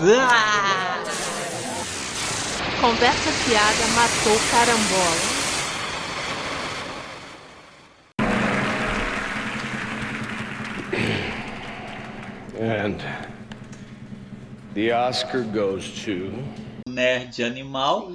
Ah! Conversa fiada matou carambola. And the Oscar goes to. Nerd animal.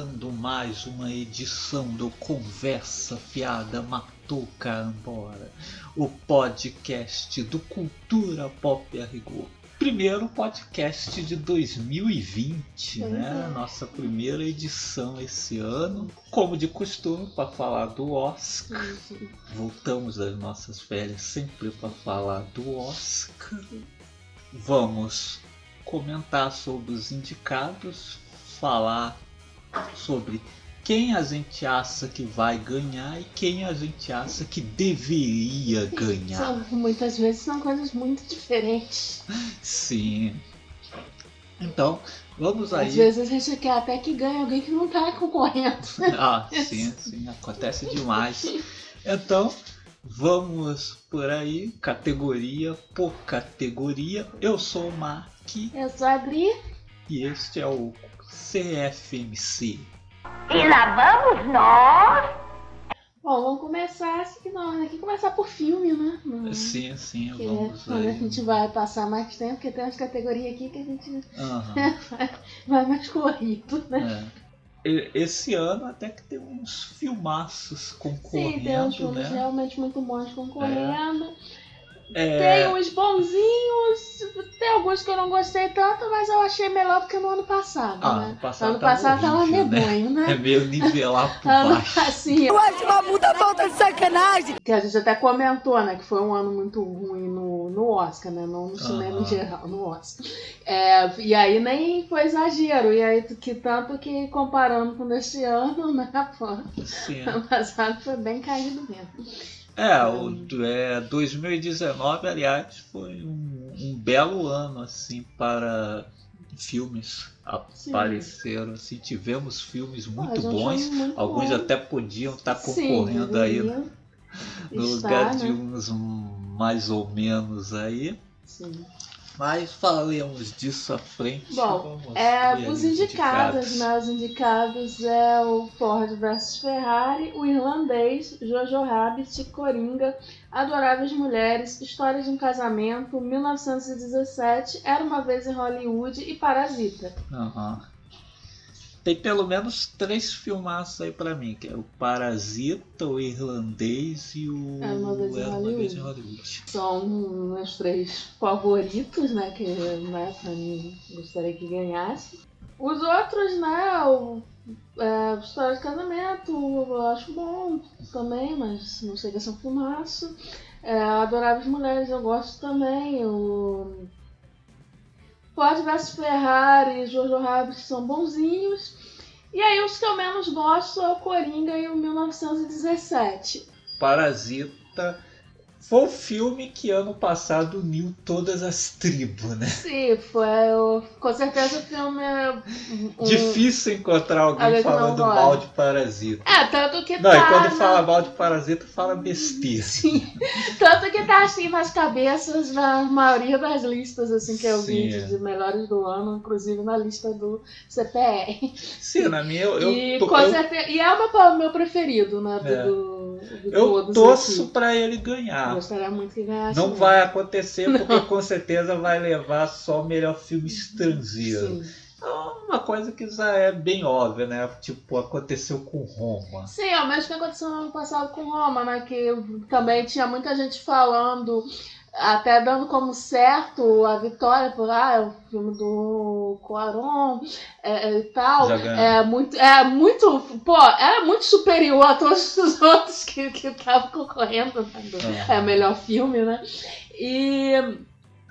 Começando mais uma edição do Conversa Fiada Matou Carambora, o podcast do Cultura Pop a Rigor. Primeiro podcast de 2020, Pois né? é. Nossa primeira edição esse ano. Como de costume, para falar do Oscar. Voltamos das nossas férias sempre para falar do Oscar. Vamos comentar sobre os indicados, falar sobre quem a gente acha que vai ganhar e quem a gente acha que deveria ganhar. São, muitas vezes são coisas muito diferentes. Sim. Então, vamos Às aí. vezes a gente quer até que ganhe alguém que não tá concorrendo. Ah, sim, sim, acontece demais. Então, vamos por aí, categoria por categoria. Eu sou o Mark Eu só abri. e este é o CFMC. E lá vamos nós. Bom, vamos começar acho que não, aqui começar por filme, né? Não- Sim, sim, que é vamos quando a gente vai passar mais tempo, porque tem umas categorias aqui que a gente Aham, vai mais corrido, né? é. Esse ano até que tem uns filmaços Sim, tem uns concorrendo, filmes né? realmente muito bons concorrendo. É, Tem uns bonzinhos, tem alguns que eu não gostei tanto, mas eu achei melhor do que no ano passado, Ah, né? ano passado ano tava passado tava horrível, né? medonho, né? é meio nivelar por Ano baixo. assim, Eu acho uma puta falta de sacanagem. que a gente até comentou, né? Que foi um ano muito ruim no, no Oscar, né? Não no cinema em geral, no Oscar. É, e aí nem foi exagero. E aí que tanto que comparando com esse ano, né? Pô, Sim. ano passado foi bem caído mesmo. É, o é, 2019, aliás, foi um, um belo ano assim para filmes Sim. apareceram assim, tivemos filmes muito bons, muito alguns bom. até podiam estar Sim, concorrendo aí deveria no estar, lugar de né? uns mais ou menos aí, Sim. Mas falaremos disso à frente. Bom, É, os indicados, né? Os indicados é o Ford vs Ferrari, o Irlandês, Jojo Rabbit, Coringa, Adoráveis Mulheres, História de um Casamento, 1917, Era uma Vez em Hollywood e Parasita. Aham. Tem pelo menos três filmaços aí pra mim, que é o Parasita, o Irlandês e o Era Uma Vez Era Uma Hollywood. Vez em Hollywood. São meus três favoritos, né? Que né, pra mim gostaria que ganhasse. Os outros, né? O é, História de Casamento, eu acho bom também, mas não sei que é um filmaço. É, Adoráveis Mulheres eu gosto também. O Ford vs Ferrari e Jojo Rabbit são bonzinhos. E aí os que eu menos gosto é o Coringa e o 1917. Parasita foi o filme que ano passado uniu todas as tribos, né? Sim, foi. Com certeza o filme é. um- Difícil encontrar alguém não falando mal de Parasita. É, tanto que Não, tá. e quando na- fala mal de Parasita, fala besteira. Sim. Tanto que tá assim nas cabeças na maioria das listas assim que eu vi Sim, é. de melhores do ano, inclusive na lista do CPR. Sim, na minha eu, e, com eu, certeza, e é o meu, meu preferido, né? É. Do, do eu torço pra ele ganhar. Gostaria muito que ganhasse. Não mesmo. vai acontecer porque com certeza vai levar só o melhor filme estrangeiro. Sim. É uma coisa que já é bem óbvia, né? Tipo, aconteceu com Roma. Sim, é o mesmo que aconteceu no ano passado com Roma, né? Que também tinha muita gente falando, até dando como certo a vitória, por ah, é o filme do Cuarón é, é, e tal. É muito, é muito, pô, era muito superior a todos os outros que que estavam concorrendo. Né? É o melhor filme, né? E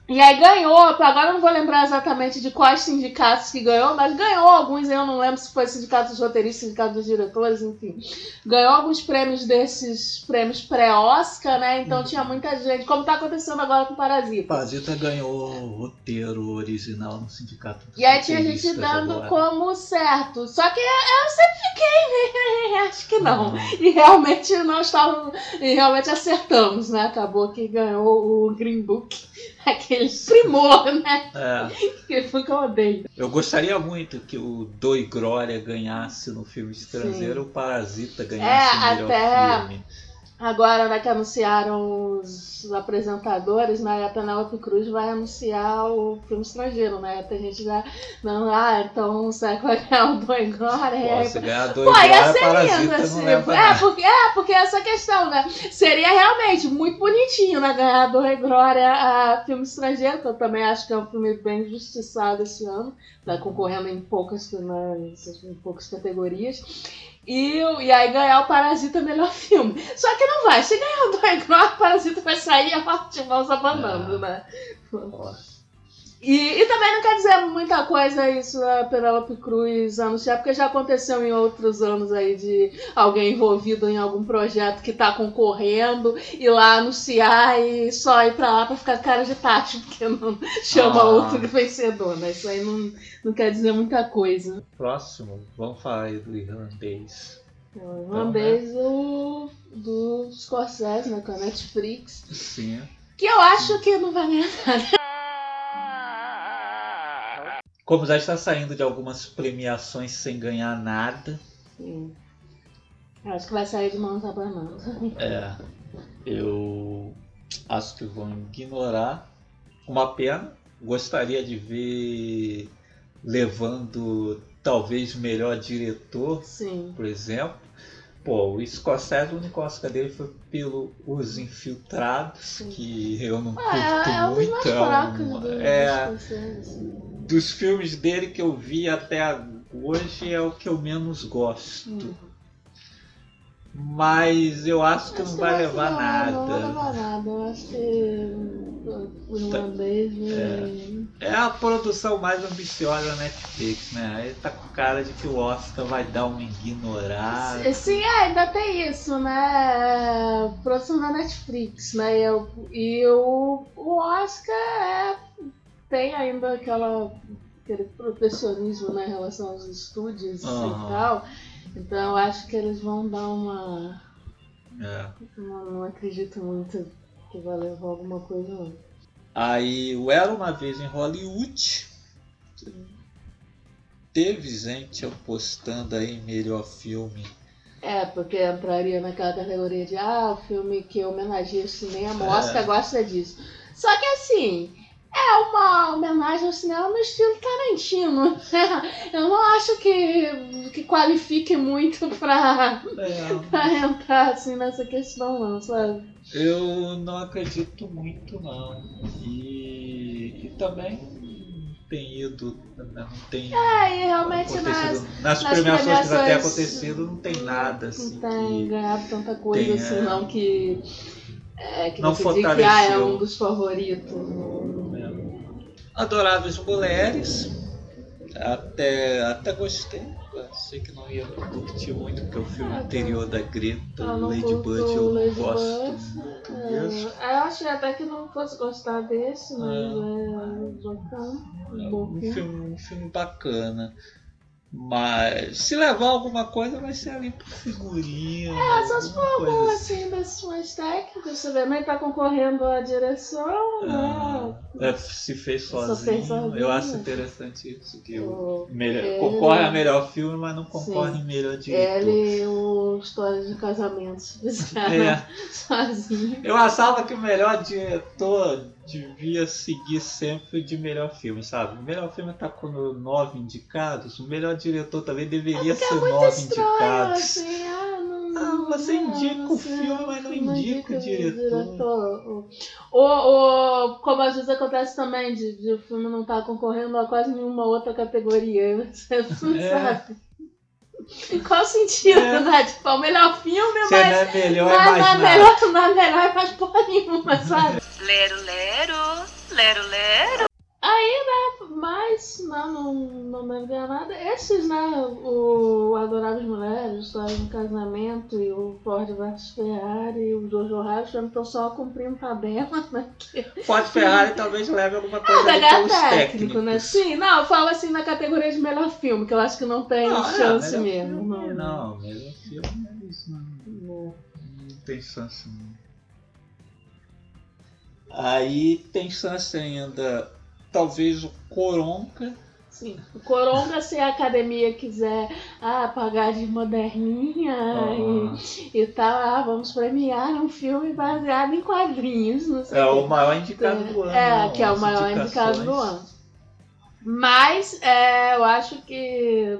E aí ganhou, agora eu não vou lembrar exatamente de quais sindicatos que ganhou, mas ganhou alguns, eu não lembro se foi sindicato dos roteiristas, sindicato dos diretores, enfim. Ganhou alguns prêmios desses prêmios pré-Oscar, né? Então tinha muita gente, como tá acontecendo agora com o Parasita. Parasita ganhou roteiro original no sindicato dos E aí tinha gente dando agora. como certo. Só que eu sempre fiquei, né? Acho que não. Uhum. E realmente não estavam. E realmente acertamos, né? Acabou que ganhou o Green Book. Aquele primor, né? É, Que foi que eu odeio. eu gostaria muito que o Doi Glória ganhasse no filme estrangeiro, o Parasita ganhasse É, o melhor até- filme. Agora, né, que anunciaram os apresentadores, né? A Penélope Cruz vai anunciar o filme estrangeiro, né? Tem gente já. Não, ah, então será que vai ganhar o Doi Glória? Pô, se ganhar Doi Glória, ser Parasita lindo, não assim. leva É nada. porque, é, porque essa questão, né? Seria realmente muito bonitinho, né? Ganhar do Rei Glória a filme estrangeiro, que eu também acho que é um filme bem justiçado esse ano, tá concorrendo em poucas, né, em poucas categorias. E, e aí ganhar o Parasita melhor filme. Só que não vai. Se ganhar o o Parasita vai sair a parte de mãos abanando, né? Ó, E, e também não quer dizer muita coisa isso a Penélope Cruz anunciar, porque já aconteceu em outros anos aí de alguém envolvido em algum projeto que tá concorrendo e lá anunciar e só ir pra lá pra ficar cara de tacho, porque não chama Ah. outro vencedor, né? Isso aí não, não quer dizer muita coisa. Próximo, vamos falar aí do irlandês. O irlandês do, do Scorsese, né? Com a Netflix. Sim. Que eu acho que não vai ganhar. Como já está saindo de algumas premiações sem ganhar nada, Sim. Eu acho que vai sair de mãos abanando. é, eu acho que vão ignorar. Uma pena. Gostaria de ver levando talvez melhor diretor, Sim. por exemplo. Pô, o Scorsese, o único Oscar dele foi pelo Os Infiltrados, Sim. que eu não curto Ah, é, é um dos muito. mais é fracos do é. Dos filmes dele que eu vi até hoje é o que eu menos gosto. Hum. Mas eu acho que não vai levar não, Não vai nada. levar nada. Eu acho que o irlandês vai- É a produção mais ambiciosa da Netflix, né? Aí tá com cara de que o Oscar vai dar uma ignorada. Sim, é, ainda tem isso, né? Produção da Netflix, né? E, eu- e o, o Oscar é, tem ainda aquela, aquele protecionismo né, em relação aos estúdios Aham. e tal. Então eu acho que eles vão dar uma. É. Não, não acredito muito que vai levar alguma coisa, não. Aí o Era Uma Vez em Hollywood. Teve gente apostando aí em melhor filme. É, porque entraria naquela categoria de ah, o filme que homenageia o cinema, o Oscar É. gosta disso. Só que assim, é uma homenagem ao cinema no estilo Tarantino. né? Eu não acho que, que qualifique muito pra, É, pra entrar assim nessa questão, não, sabe? eu não acredito muito não. E, e também tem ido, não tem É, e realmente nas. Nas, nas premiações que já tem premiações- acontecido não tem nada assim. não tem ganhado tanta coisa tem, assim, não, que. É, que Não você diga que ah, é fortaleceu. um dos favoritos. Adoráveis Mulheres. Até, até gostei. Achei que não ia curtir muito, porque o filme Ah, anterior da Greta, Lady Bird, eu Lady não gosto muito É, mesmo. eu achei até que não fosse gostar desse, mas é, bacana. É Um um filme, um filme bacana. Mas se levar alguma coisa vai ser ali por figurinha. É, só se for alguma assim. assim desses mais técnicos, você vê, mas tá concorrendo à direção, né? É, se fez Só sozinho. fez sozinho. Eu acho interessante isso. Que o melhor, ele- concorre a melhor filme, mas não concorre Sim. melhor diretor. Ele e o História de Casamento fizeram É. sozinho. Eu achava que o melhor diretor devia seguir sempre de melhor filme, sabe? O melhor filme tá com nove indicados, o melhor diretor também deveria ser É muito nove estranho, indicados. assim, ah, não, Ah, você não, indica o você filme, mas não indica o diretor. Ou, ou, como às vezes acontece também, de, de o filme não estar concorrendo a quase nenhuma outra categoria. Você não É. sabe. Em qual sentido, É. né? Tipo, é o melhor filme, Se mas, não é melhor, é mas mais não é melhor, não é melhor, é mais porra nenhuma, sabe? Lero, lero. Lero, lero. Aí, né, mas não, não, não me lembro nada. Esses, né, o Adoráveis Mulheres, História de um Casamento e o Ford vs Ferrari e o Jojo Rabbit estão só cumprindo tabela, né? Que... Ford Ferrari talvez leve alguma coisa Ah, ganhar pelos técnico, técnicos. né? Sim, não, eu falo assim na categoria de melhor filme, que eu acho que não tem Não, é, chance melhor mesmo. filme, Não, melhor filme é isso, não. não. Não tem chance não. Aí tem chance ainda, talvez o Coronga. Sim. O Coronga, se a academia quiser ah, pagar de moderninha Ah. e, e tal, ah, vamos premiar um filme baseado em quadrinhos. Não sei É o maior indicado do ano. É, que é o maior indicado do ano. Mas é, eu acho que.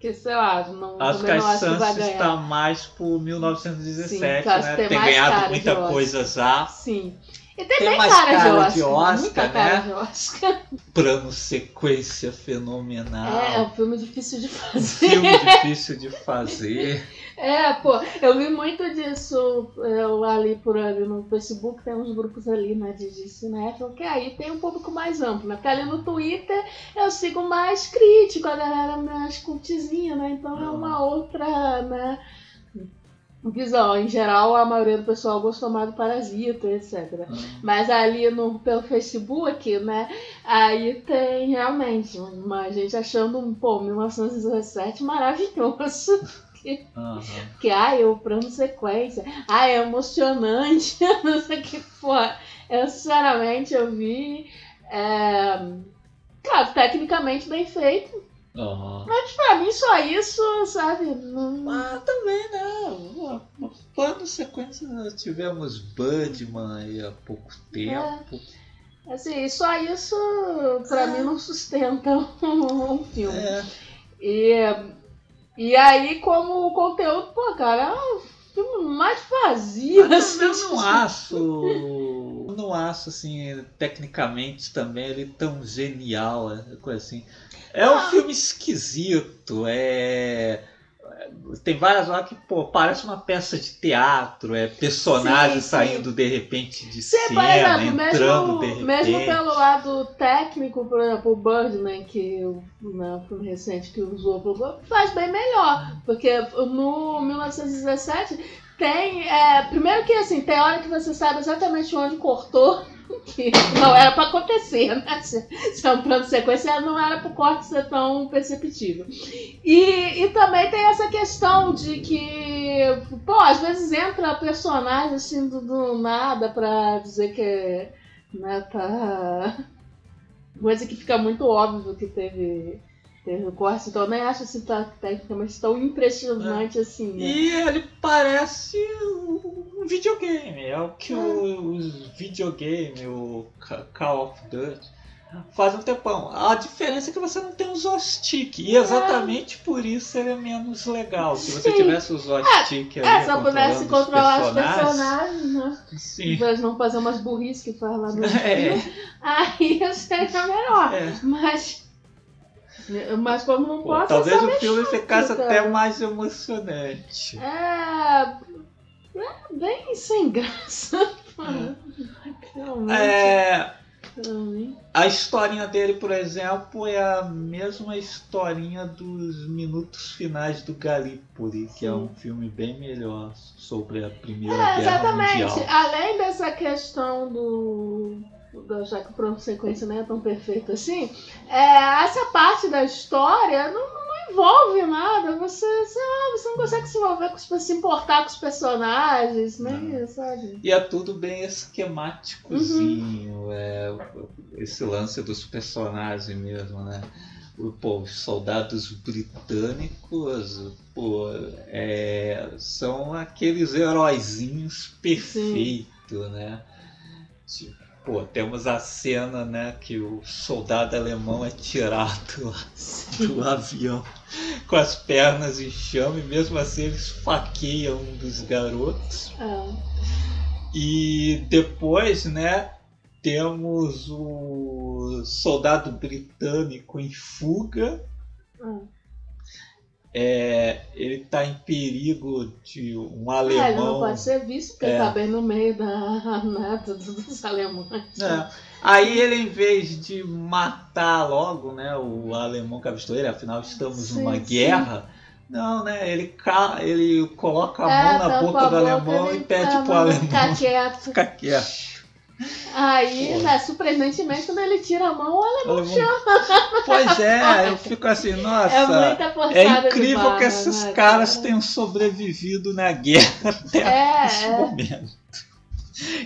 Que, sei lá, não, Acho que chances ganhar. está mais por 1917, Sim, né? tem ganhado muita coisa já. Sim. E tem, Tem bem mais cara, de cara Oscar. de Oscar, muita né? cara de Oscar. Plano sequência fenomenal. É, é um filme difícil de fazer. Filme difícil de fazer. É, pô, eu vi muito disso eu, ali por ali no Facebook, tem uns grupos ali, né, de, de cinéfilo, que aí tem um público mais amplo, né? Porque ali no Twitter eu sigo mais crítico, a galera mais cultizinha, né? Então é uma outra, né, visão. Em geral, a maioria do pessoal gostou mais do Parasita, etc. Mas ali no, pelo Facebook, né, aí tem realmente uma gente achando um, pô, 1917 maravilhoso. Aham. Que, ai, o plano sequência, ai, é emocionante, não sei o que, pô. Eu, sinceramente, eu vi, é, claro, tecnicamente bem feito, Aham. mas pra mim só isso, sabe, não... Mas também, né? Plano sequência nós tivemos Budman aí há pouco tempo. Assim, só isso pra mim não sustenta um, um filme. É. E, e aí, como conteúdo, pô, cara, é um filme mais vazio, Mas assim, eu não acho. eu Não acho assim, tecnicamente também ele tão genial, é, coisa assim. É um Ah. filme esquisito, é. Tem várias horas que, pô, parece uma peça de teatro, é personagem Sim, sim. saindo de repente de Sim, por cena, exemplo, entrando mesmo, de repente. mesmo pelo lado técnico, por exemplo, o Birdman, que o né, filme recente que usou faz bem melhor. Porque no 1917 tem. é, primeiro que assim, tem hora que você sabe exatamente onde cortou. Que não era pra acontecer, né? Se, é um plano de sequência, não era pro corte ser tão perceptível. E, e também tem essa questão de que, pô, às vezes entra personagem assim do, do nada pra dizer que né, tá. Coisa que fica muito óbvio que teve, teve o corte, então eu nem acho assim tá, tecnicamente tão impressionante assim, né? E ele parece um videogame. É o que o- os videogames, o Ca- Call of Duty, faz um tempão. A diferença é que você não tem o joystick. E exatamente por isso ele é menos legal. Se você Sim. tivesse o joystick ali. É, eu pudesse controlar os personagens, personagens, né? Sim. Vezes não fazer umas burrices que faz lá no É, filme, aí seria melhor. é. Mas. Mas como não Pô, posso, talvez é só o filme ficasse até mais emocionante. É. É bem sem graça. Realmente. É, realmente. A historinha dele, por exemplo, é a mesma historinha dos minutos finais do Gallipoli, que é um filme bem melhor sobre a Primeira É, Guerra exatamente. Mundial. Além dessa questão do. já que de sequência não é tão perfeito assim, é, essa parte da história não envolve nada. Você, sei lá, você não consegue se envolver com se importar com os personagens, né? Sabe? E é tudo bem esquemáticozinho, é, esse lance dos personagens mesmo, né? Pô, os soldados britânicos pô, é, são aqueles heróizinhos perfeitos, né? Tipo, pô, temos a cena, né, que o soldado alemão é tirado lá do avião com as pernas em chama e mesmo assim ele esfaqueia um dos garotos. É. E depois, né, temos o soldado britânico em fuga. Hum. É, ele tá em perigo de um É, ele não alemão. pode ser visto, porque É. ele tá bem no meio da, do- dos alemães. É. Aí ele, em vez de matar logo, né, o alemão que avistou ele, afinal estamos Sim, numa sim. guerra. Não, né? Ele, ca... ele coloca a É, mão na boca a do alemão e pede tá, pro alemão Ficar quieto. ficar quieto. Aí, Pô. né, surpreendentemente, quando ele tira a mão, o O alemão alemão- Pois é, eu fico assim, nossa. é É incrível barra, que esses né, caras cara? tenham sobrevivido na guerra até É, esse é. momento.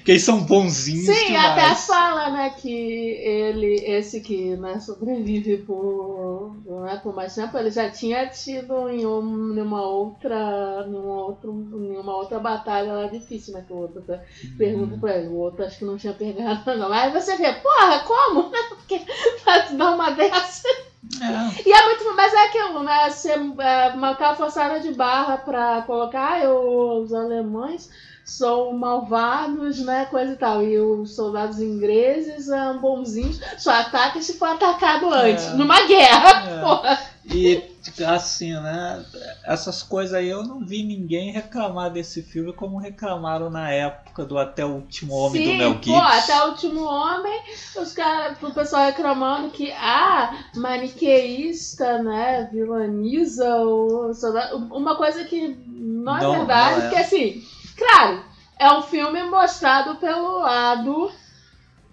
Que eles são bonzinhos Sim, demais. até fala, né, que ele, esse que né, sobrevive por, né, por mais tempo, ele já tinha tido em um, numa outra, numa outro, em uma outra batalha lá difícil, né, que o outro tá- pergunta Uhum. pra ele, o outro acho que não tinha pegado não. Aí você vê, porra, como? Porque pra dar uma dessa. É. E é muito, mas é aquilo, né, ser, é, uma aquela forçada de barra pra colocar ah, os alemães são malvados, né, coisa e tal. E os soldados ingleses são bonzinhos, só ataca se for atacado antes, É. numa guerra, É. porra. E assim, né? Essas coisas aí eu não vi ninguém reclamar desse filme como reclamaram na época do Até o Último Homem Sim, do Mel pô, Gibson. até o último homem, os caras, o pessoal reclamando que, ah, maniqueísta, né, vilaniza o soldado. Uma coisa que não é Não, verdade, não é. porque assim, claro, é um filme mostrado pelo lado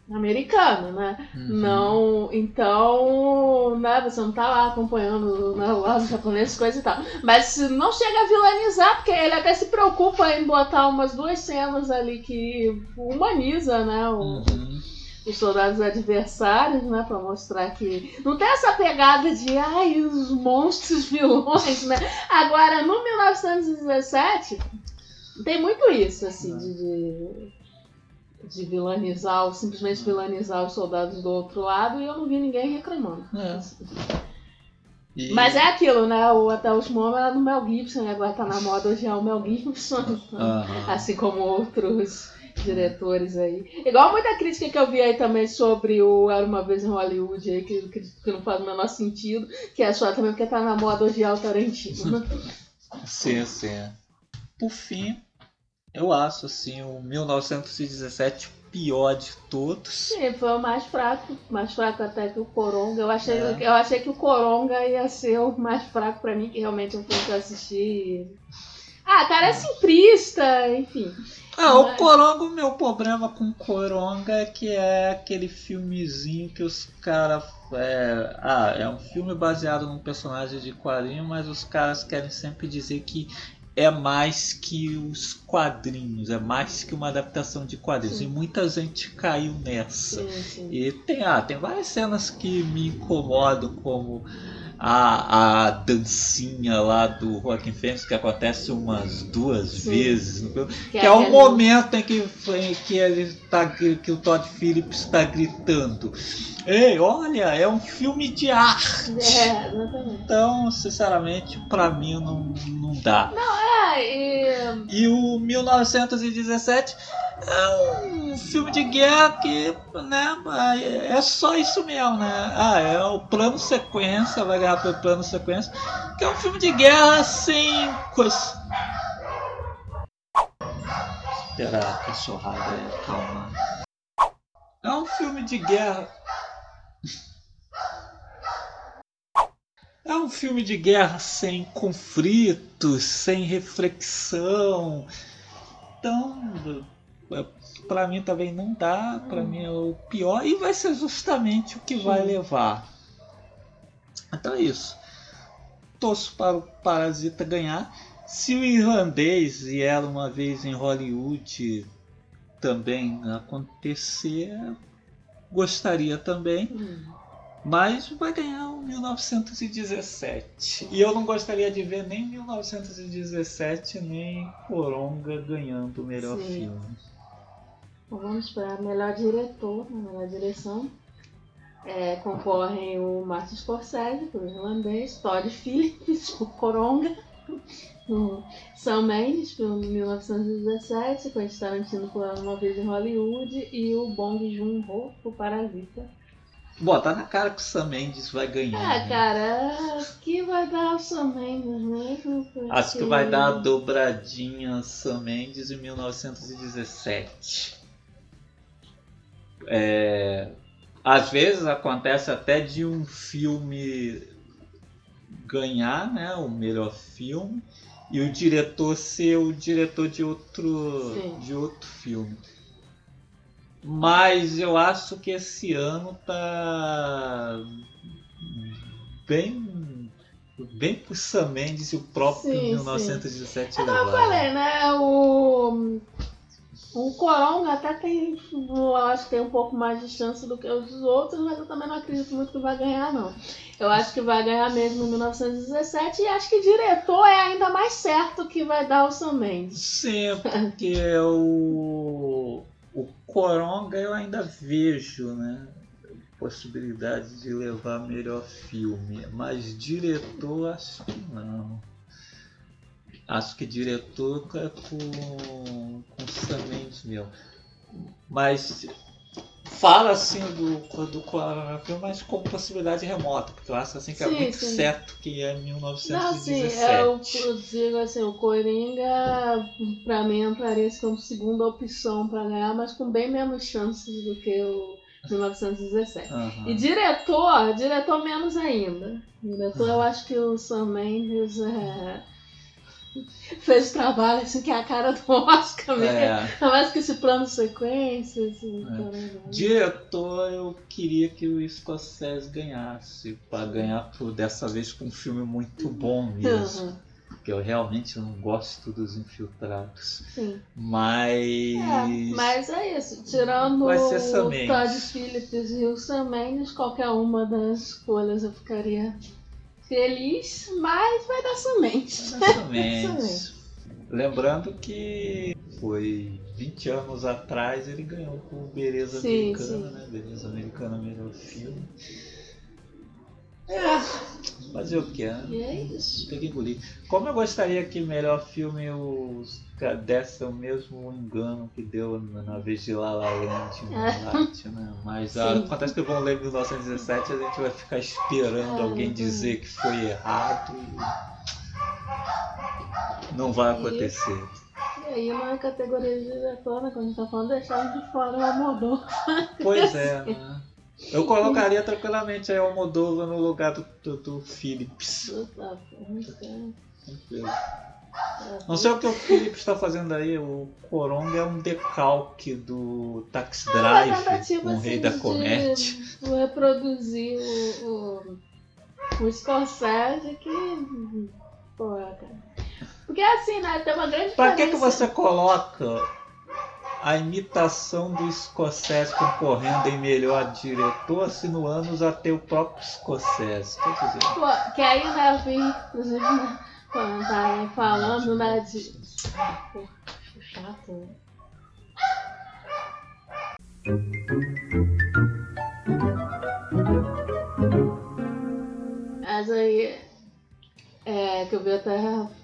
americano, né? Uhum. Não, então, né, você não tá lá acompanhando né, o lado japonês, coisa e tal. Mas não chega a vilanizar, porque ele até se preocupa em botar umas duas cenas ali que humaniza, né, o- Uhum. os soldados adversários, né, pra mostrar que não tem essa pegada de, ai, os monstros vilões, né? Agora, no 1917, tem muito isso, assim, de, de, de vilanizar, ou simplesmente vilanizar os soldados do outro lado, e eu não vi ninguém reclamando. É. E- Mas é aquilo, né? O Até o Último Homem era do Mel Gibson, e agora tá na moda hoje é o Mel Gibson. Assim como outros diretores aí. Igual muita crítica que eu vi aí também sobre o Era Uma Vez em Hollywood, aí, que, que, que não faz o menor sentido, que é só também porque tá na moda odiar o Tarantino. né? Sim, sim. Por fim, eu acho assim, o 1917 pior de todos. Sim, foi o mais fraco, mais fraco até que o Coronga. Eu achei, É. eu achei que o Coronga ia ser o mais fraco pra mim, que realmente é eu assisti. Ah, cara, é simplista, enfim. Ah, o Mas- Coronga, o meu problema com o Coronga é que é aquele filmezinho que os caras. É, ah, é um filme baseado num personagem de quadrinho, mas os caras querem sempre dizer que é mais que os quadrinhos, é mais que uma adaptação de quadrinhos. Sim. E muita gente caiu nessa. Sim, sim. E tem, ah, tem várias cenas que me incomodam, como a, a dancinha lá do Joaquim Fênix, que acontece umas duas Sim. vezes. Que Que é o aquele- momento em que, em que ele tá, que o Todd Phillips está gritando. Ei, olha, é um filme de arte. É, exatamente. Então, sinceramente, pra mim não, não dá. Ah, e E o 1917 é um filme de guerra que, né, é só isso mesmo, né? Ah, é o plano sequência, vai ganhar pelo plano sequência, que é um filme de guerra sem coisa. Esperar a cachorrada calma. É um filme de guerra. É um filme de guerra sem conflitos, sem reflexão. Então, é, pra mim também não dá, pra mim é o pior e vai ser justamente o que vai levar. Então é isso. Torço para o Parasita ganhar. Se o irlandês e ela uma vez em Hollywood também acontecer, gostaria também. hum, Mas vai ganhar o 1917. E eu não gostaria de ver nem 1917 nem Coronga ganhando o melhor Sim. filme. Vamos para melhor diretor, melhor direção. É, concorrem o Martin Scorsese, por irlandês, Todd Phillips, por Coronga, o Sam Mendes, por 1917, Quentin Tarantino por Uma Vez em Hollywood e o Bong Joon-ho, por Parasita. Bom, tá na cara que o Sam Mendes vai ganhar. É, né? cara, que vai dar o Sam Mendes mesmo? porque- Acho que vai dar a dobradinha Sam Mendes em 1917. É, às vezes acontece até de um filme ganhar né, o melhor filme e o diretor ser o diretor de outro, Sim. de outro filme. Mas eu acho que esse ano tá bem bem pro Sam Mendes e o próprio Sim, sim. 1917 É como eu falei, né? O, o Coronga até tem, eu acho que tem um pouco mais de chance do que os outros, mas eu também não acredito muito que vai ganhar, não. Eu acho que vai ganhar mesmo em 1917 e acho que diretor é ainda mais certo que vai dar o Sam Mendes. Sim, porque o, o Coronga eu ainda vejo, né? Possibilidade de levar melhor filme, mas diretor acho que não. Acho que diretor é com, com Sam Mendes mesmo. Mas fala assim do, do Coronga, mas com possibilidade remota, porque eu acho assim que é Sim, muito sim. certo que é em Não, sim, 1917. eu, eu digo assim, o Coringa pra mim aparece como segunda opção pra ganhar, mas com bem menos chances do que o 1917. Aham. E diretor, diretor menos ainda. Diretor, eu acho que o Sam Mendes é, fez trabalho assim que é a cara do Oscar mesmo. É. Mais que esse plano sequência, esse caramba. Diretor, eu queria que o Scorsese ganhasse, para ganhar por dessa vez com um filme muito bom mesmo, Uhum, porque eu realmente não gosto dos infiltrados. sim. Mas, É, mas é isso. Tirando o. Todd Phillips e o Sam Mendes, qualquer uma das escolhas eu ficaria feliz, mas vai dar Sam Mendes. Exatamente. Lembrando que foi 20 anos atrás ele ganhou com Beleza Sim, Americana, sim. né? Beleza Americana melhor filme. É, fazer o que, né? E é isso. Tem que engolir. Como eu gostaria que melhor filme os desse o mesmo engano que deu na, vez de La La Land no Light, né? Mas ah, Sim. acontece que vão ler 1917 a gente vai ficar esperando Ah, alguém dizer que foi errado e não vai acontecer. E aí na categoria de diretor, né, quando a gente tá falando, deixaram de fora o Almodóvar. Pois é, né? Eu colocaria tranquilamente aí o Moldova no lugar do, do, do porra, Tranquilo. cara. Não sei o que o Phillips está fazendo aí, o Coronga é um decalque do Taxi Uma Drive, tentativa, um rei assim, da de comédia. reproduzir o, o, o Scorsese que. Pô, cara. Porque assim, né? Tem uma grande Pra que, que diferença- você coloca a imitação do Scorsese concorrendo em melhor diretor se no anos até o próprio Scorsese? Quer dizer, Pô, que aí, eu vi, inclusive, né, tá falando, né, de. Pô, chato, né? Mas aí, é, que eu vi até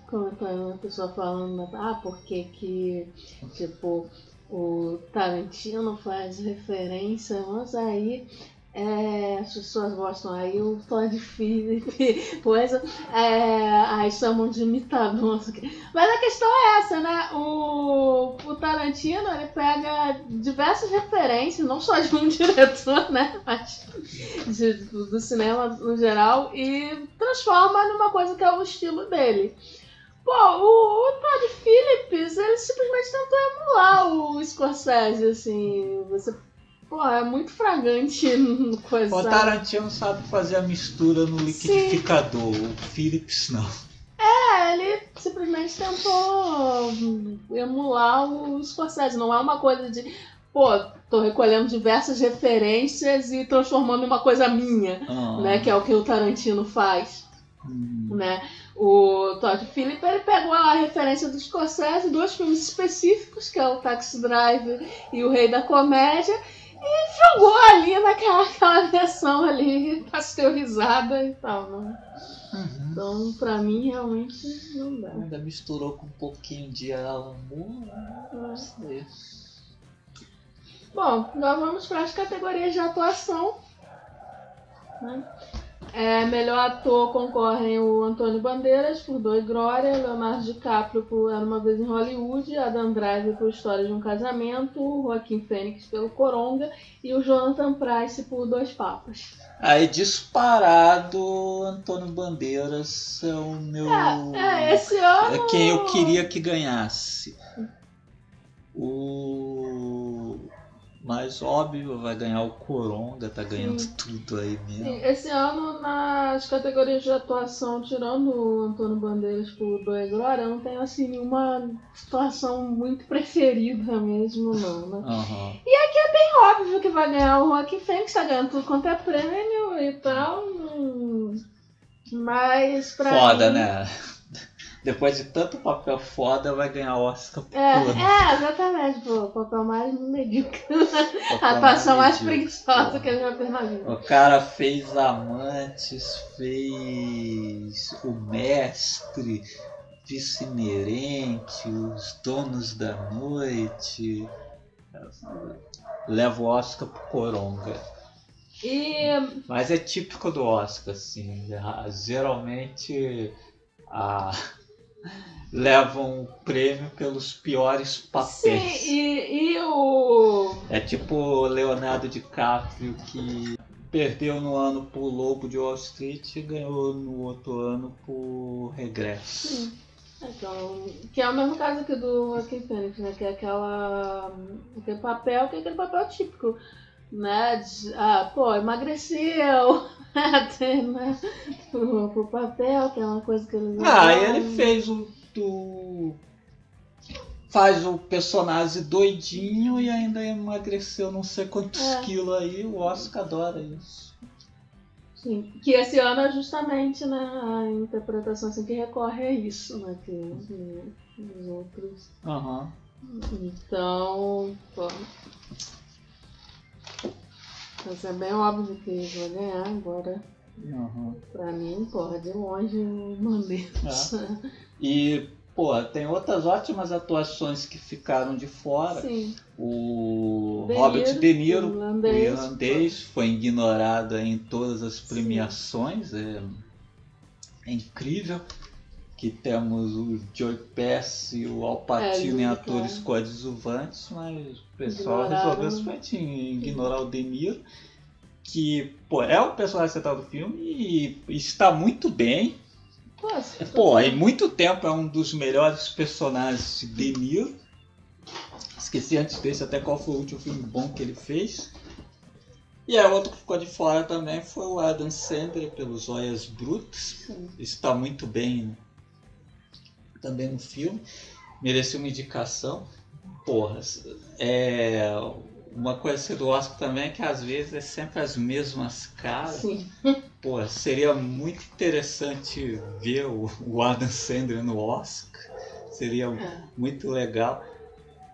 comentando uma pessoa falando, ah, por que que, tipo, o Tarantino faz referência, mas aí é, as pessoas gostam, aí o Todd Phillips, pois é, aí chamam de imitador. Mas a questão é essa, né? O, o Tarantino ele pega diversas referências, não só de um diretor, né? Mas de- do cinema no geral, e transforma numa coisa que é o estilo dele. Pô, o, o Todd Phillips, ele simplesmente tentou emular o Scorsese, assim. Você, pô, é muito fragante no coisa. o? Tarantino sabe fazer a mistura no liquidificador, o Phillips não. É, ele simplesmente tentou emular o Scorsese. Não é uma coisa de, pô, tô recolhendo diversas referências e transformando em uma coisa minha, Ah, né? Que é o que o Tarantino faz, hum, né? O Todd Phillips, ele pegou a referência do Scorsese, dois filmes específicos, que é o Taxi Drive e o Rei da Comédia, e jogou ali naquela aquela versão ali pasteurizada e tal, né? uhum. Então, pra mim, realmente não dá. Ainda misturou com um pouquinho de Alan Moore, né? não sei. Bom, nós vamos para as categorias de atuação. Né? É, melhor ator concorrem o Antônio Bandeiras por Dor e Glória, Leonardo DiCaprio por Era Uma Vez em Hollywood, Adam Driver por História de um Casamento, Joaquim Fênix pelo Coronga e o Jonathan Price por Dois Papas. Aí disparado, Antônio Bandeiras é o meu. É, é esse ano... É quem eu queria que ganhasse. O. Mas óbvio, vai ganhar o Coronga, tá ganhando Sim. tudo aí mesmo. Sim, esse ano, nas categorias de atuação, tirando o Antônio Bandeiras por Dor e Glória, não tenho assim nenhuma situação muito preferida mesmo, não, né? Aham. Óbvio que vai ganhar o Rock Fênix, tá ganhando tudo quanto é prêmio e tal. Mas pra Foda, mim- né? Depois de tanto papel foda, vai ganhar Oscar por É, tudo. é, exatamente, pô, o papel mais medíocre. A atuação mais preguiçosa que eu já fiz na vida. O cara fez Amantes, fez O Mestre, Vice-Inerente, Os Donos da Noite. Leva o Oscar pro Coronga. E Mas é típico do Oscar, assim. a- Geralmente a... levam o prêmio pelos piores sim, papéis. e, e o. É tipo o Leonardo DiCaprio que perdeu no ano por Lobo de Wall Street e ganhou no outro ano por Regresso. Sim. Então, que é o mesmo caso aqui do Joaquim Fênix, né? Que é aquela. aquele papel, que é aquele papel típico, né? De, ah, pô, emagreceu. Tem, né? Pro, pro papel, que é uma coisa que eles. Ah, e ele fez o, o- faz o personagem doidinho e ainda emagreceu não sei quantos É. quilos aí, o Oscar adora isso. Sim, que esse ano é justamente né, a interpretação assim, que recorre a isso, né? Que, os outros. Aham. Então, pô. Mas é bem óbvio que vão ganhar agora. aham. Pra mim, porra, de longe o Mandetta. E, pô, tem outras ótimas atuações que ficaram de fora. Sim. O De Robert Niro, De Niro, o irlandês. irlandês, foi ignorado em todas as premiações. É, é incrível que temos o Joe Pesci e o Al Pacino É, em é. atores coadjuvantes, mas o pessoal Ignoraram. resolveu simplesmente ignorar o De Niro, que pô, é o personagem central do filme e está muito bem. Pô, se- Pô, em muito tempo é um dos melhores personagens de De Niro. Esqueci antes desse até qual foi o último filme bom que ele fez. E a outro que ficou de fora também foi o Adam Sandler pelos Olhas Brutas. Está muito bem né? Também no filme. Mereceu uma indicação. Porra, é uma coisa do Oscar também é que às vezes é sempre as mesmas caras. Sim. Pô, seria muito interessante ver o, o Adam Sandler no Oscar. Seria É. muito legal.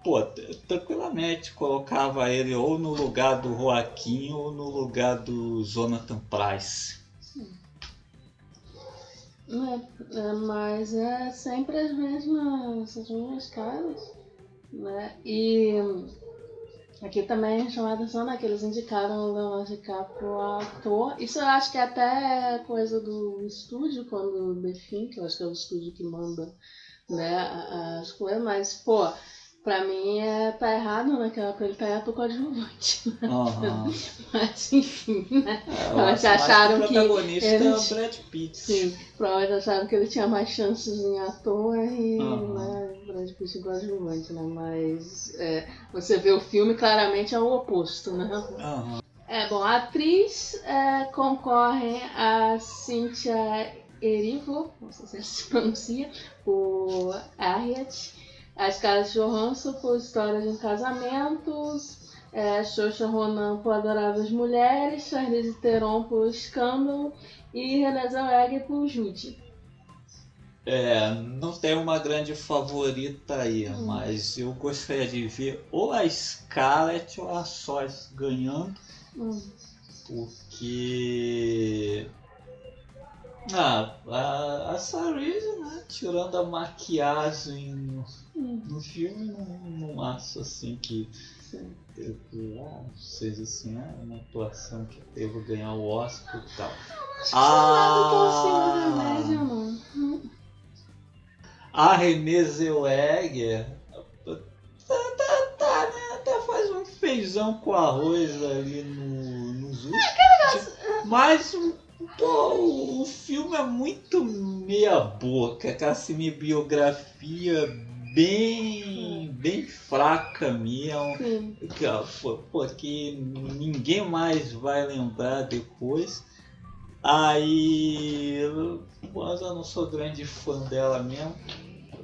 Pô, tranquilamente colocava ele ou no lugar do Joaquim ou no lugar do Jonathan Price. É, é, mas é sempre as mesmas, as mesmas caras, né? E aqui também chamada atenção, né? Que eles indicaram o Leonardo DiCaprio ator. Isso eu acho que é até coisa do estúdio, quando define, que eu acho que é o estúdio que manda né, as coisas, mas, pô, pra mim é, tá errado, né? Que era pra ele em ator coadjuvante. Aham. Mas enfim, né? É, mais acharam que o protagonista eles- é o Brad Pitt. Sim, provavelmente acharam que ele tinha mais chances em ator e Aham. né, Brad Pitt coadjuvante, né? Mas é, você vê o filme, claramente é o oposto, né? Aham. É, bom, a atriz é, concorre a Cynthia Erivo, não sei se se pronuncia, por Harriet, a Scarlett Johansson por História de um Casamento, é, Xoxa Ronan por Adoráveis Mulheres, Charlize Theron por Escândalo e Renée Zellweger por Judy. É, não tem uma grande favorita aí, Hum. mas eu gostaria de ver ou a Scarlett ou a Sós ganhando. Hum, Porque. Ah, a, a Sarise, né? Tirando a maquiagem no, hum, no filme, não, não acho assim que sim. ah, seja assim, ah, uma atuação que devo ganhar o Oscar e tal. Acho que nada tão acima da média, não. A Renée Zellweger tá, tá, tá, né? Até faz um feijão com arroz ali no, nos últimos. Mas pô, o filme é muito meia boca, aquela semi-biografia bem, bem fraca mesmo. Sim. Que, ó, pô, pô, que ninguém mais vai lembrar depois. Aí. Mas eu não sou grande fã dela mesmo.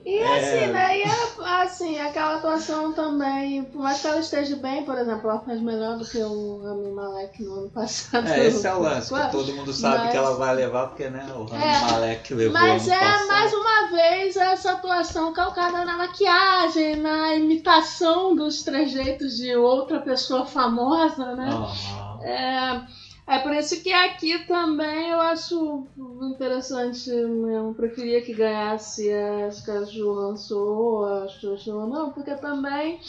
E É. assim, né? E a- assim, aquela atuação também, por mais que ela esteja bem, por exemplo, ela faz melhor do que o Rami Malek no ano passado. É, esse é o lance, que todo mundo sabe Mas- que ela vai levar, porque né, o Rami É, Malek levou Mas é passado. mais uma vez essa atuação calcada na maquiagem, na imitação dos trejeitos de outra pessoa famosa, né? Aham. É, é por isso que aqui também eu acho interessante mesmo. Preferia que ganhasse a Scarlett Johansson ou a Johansson, não, porque também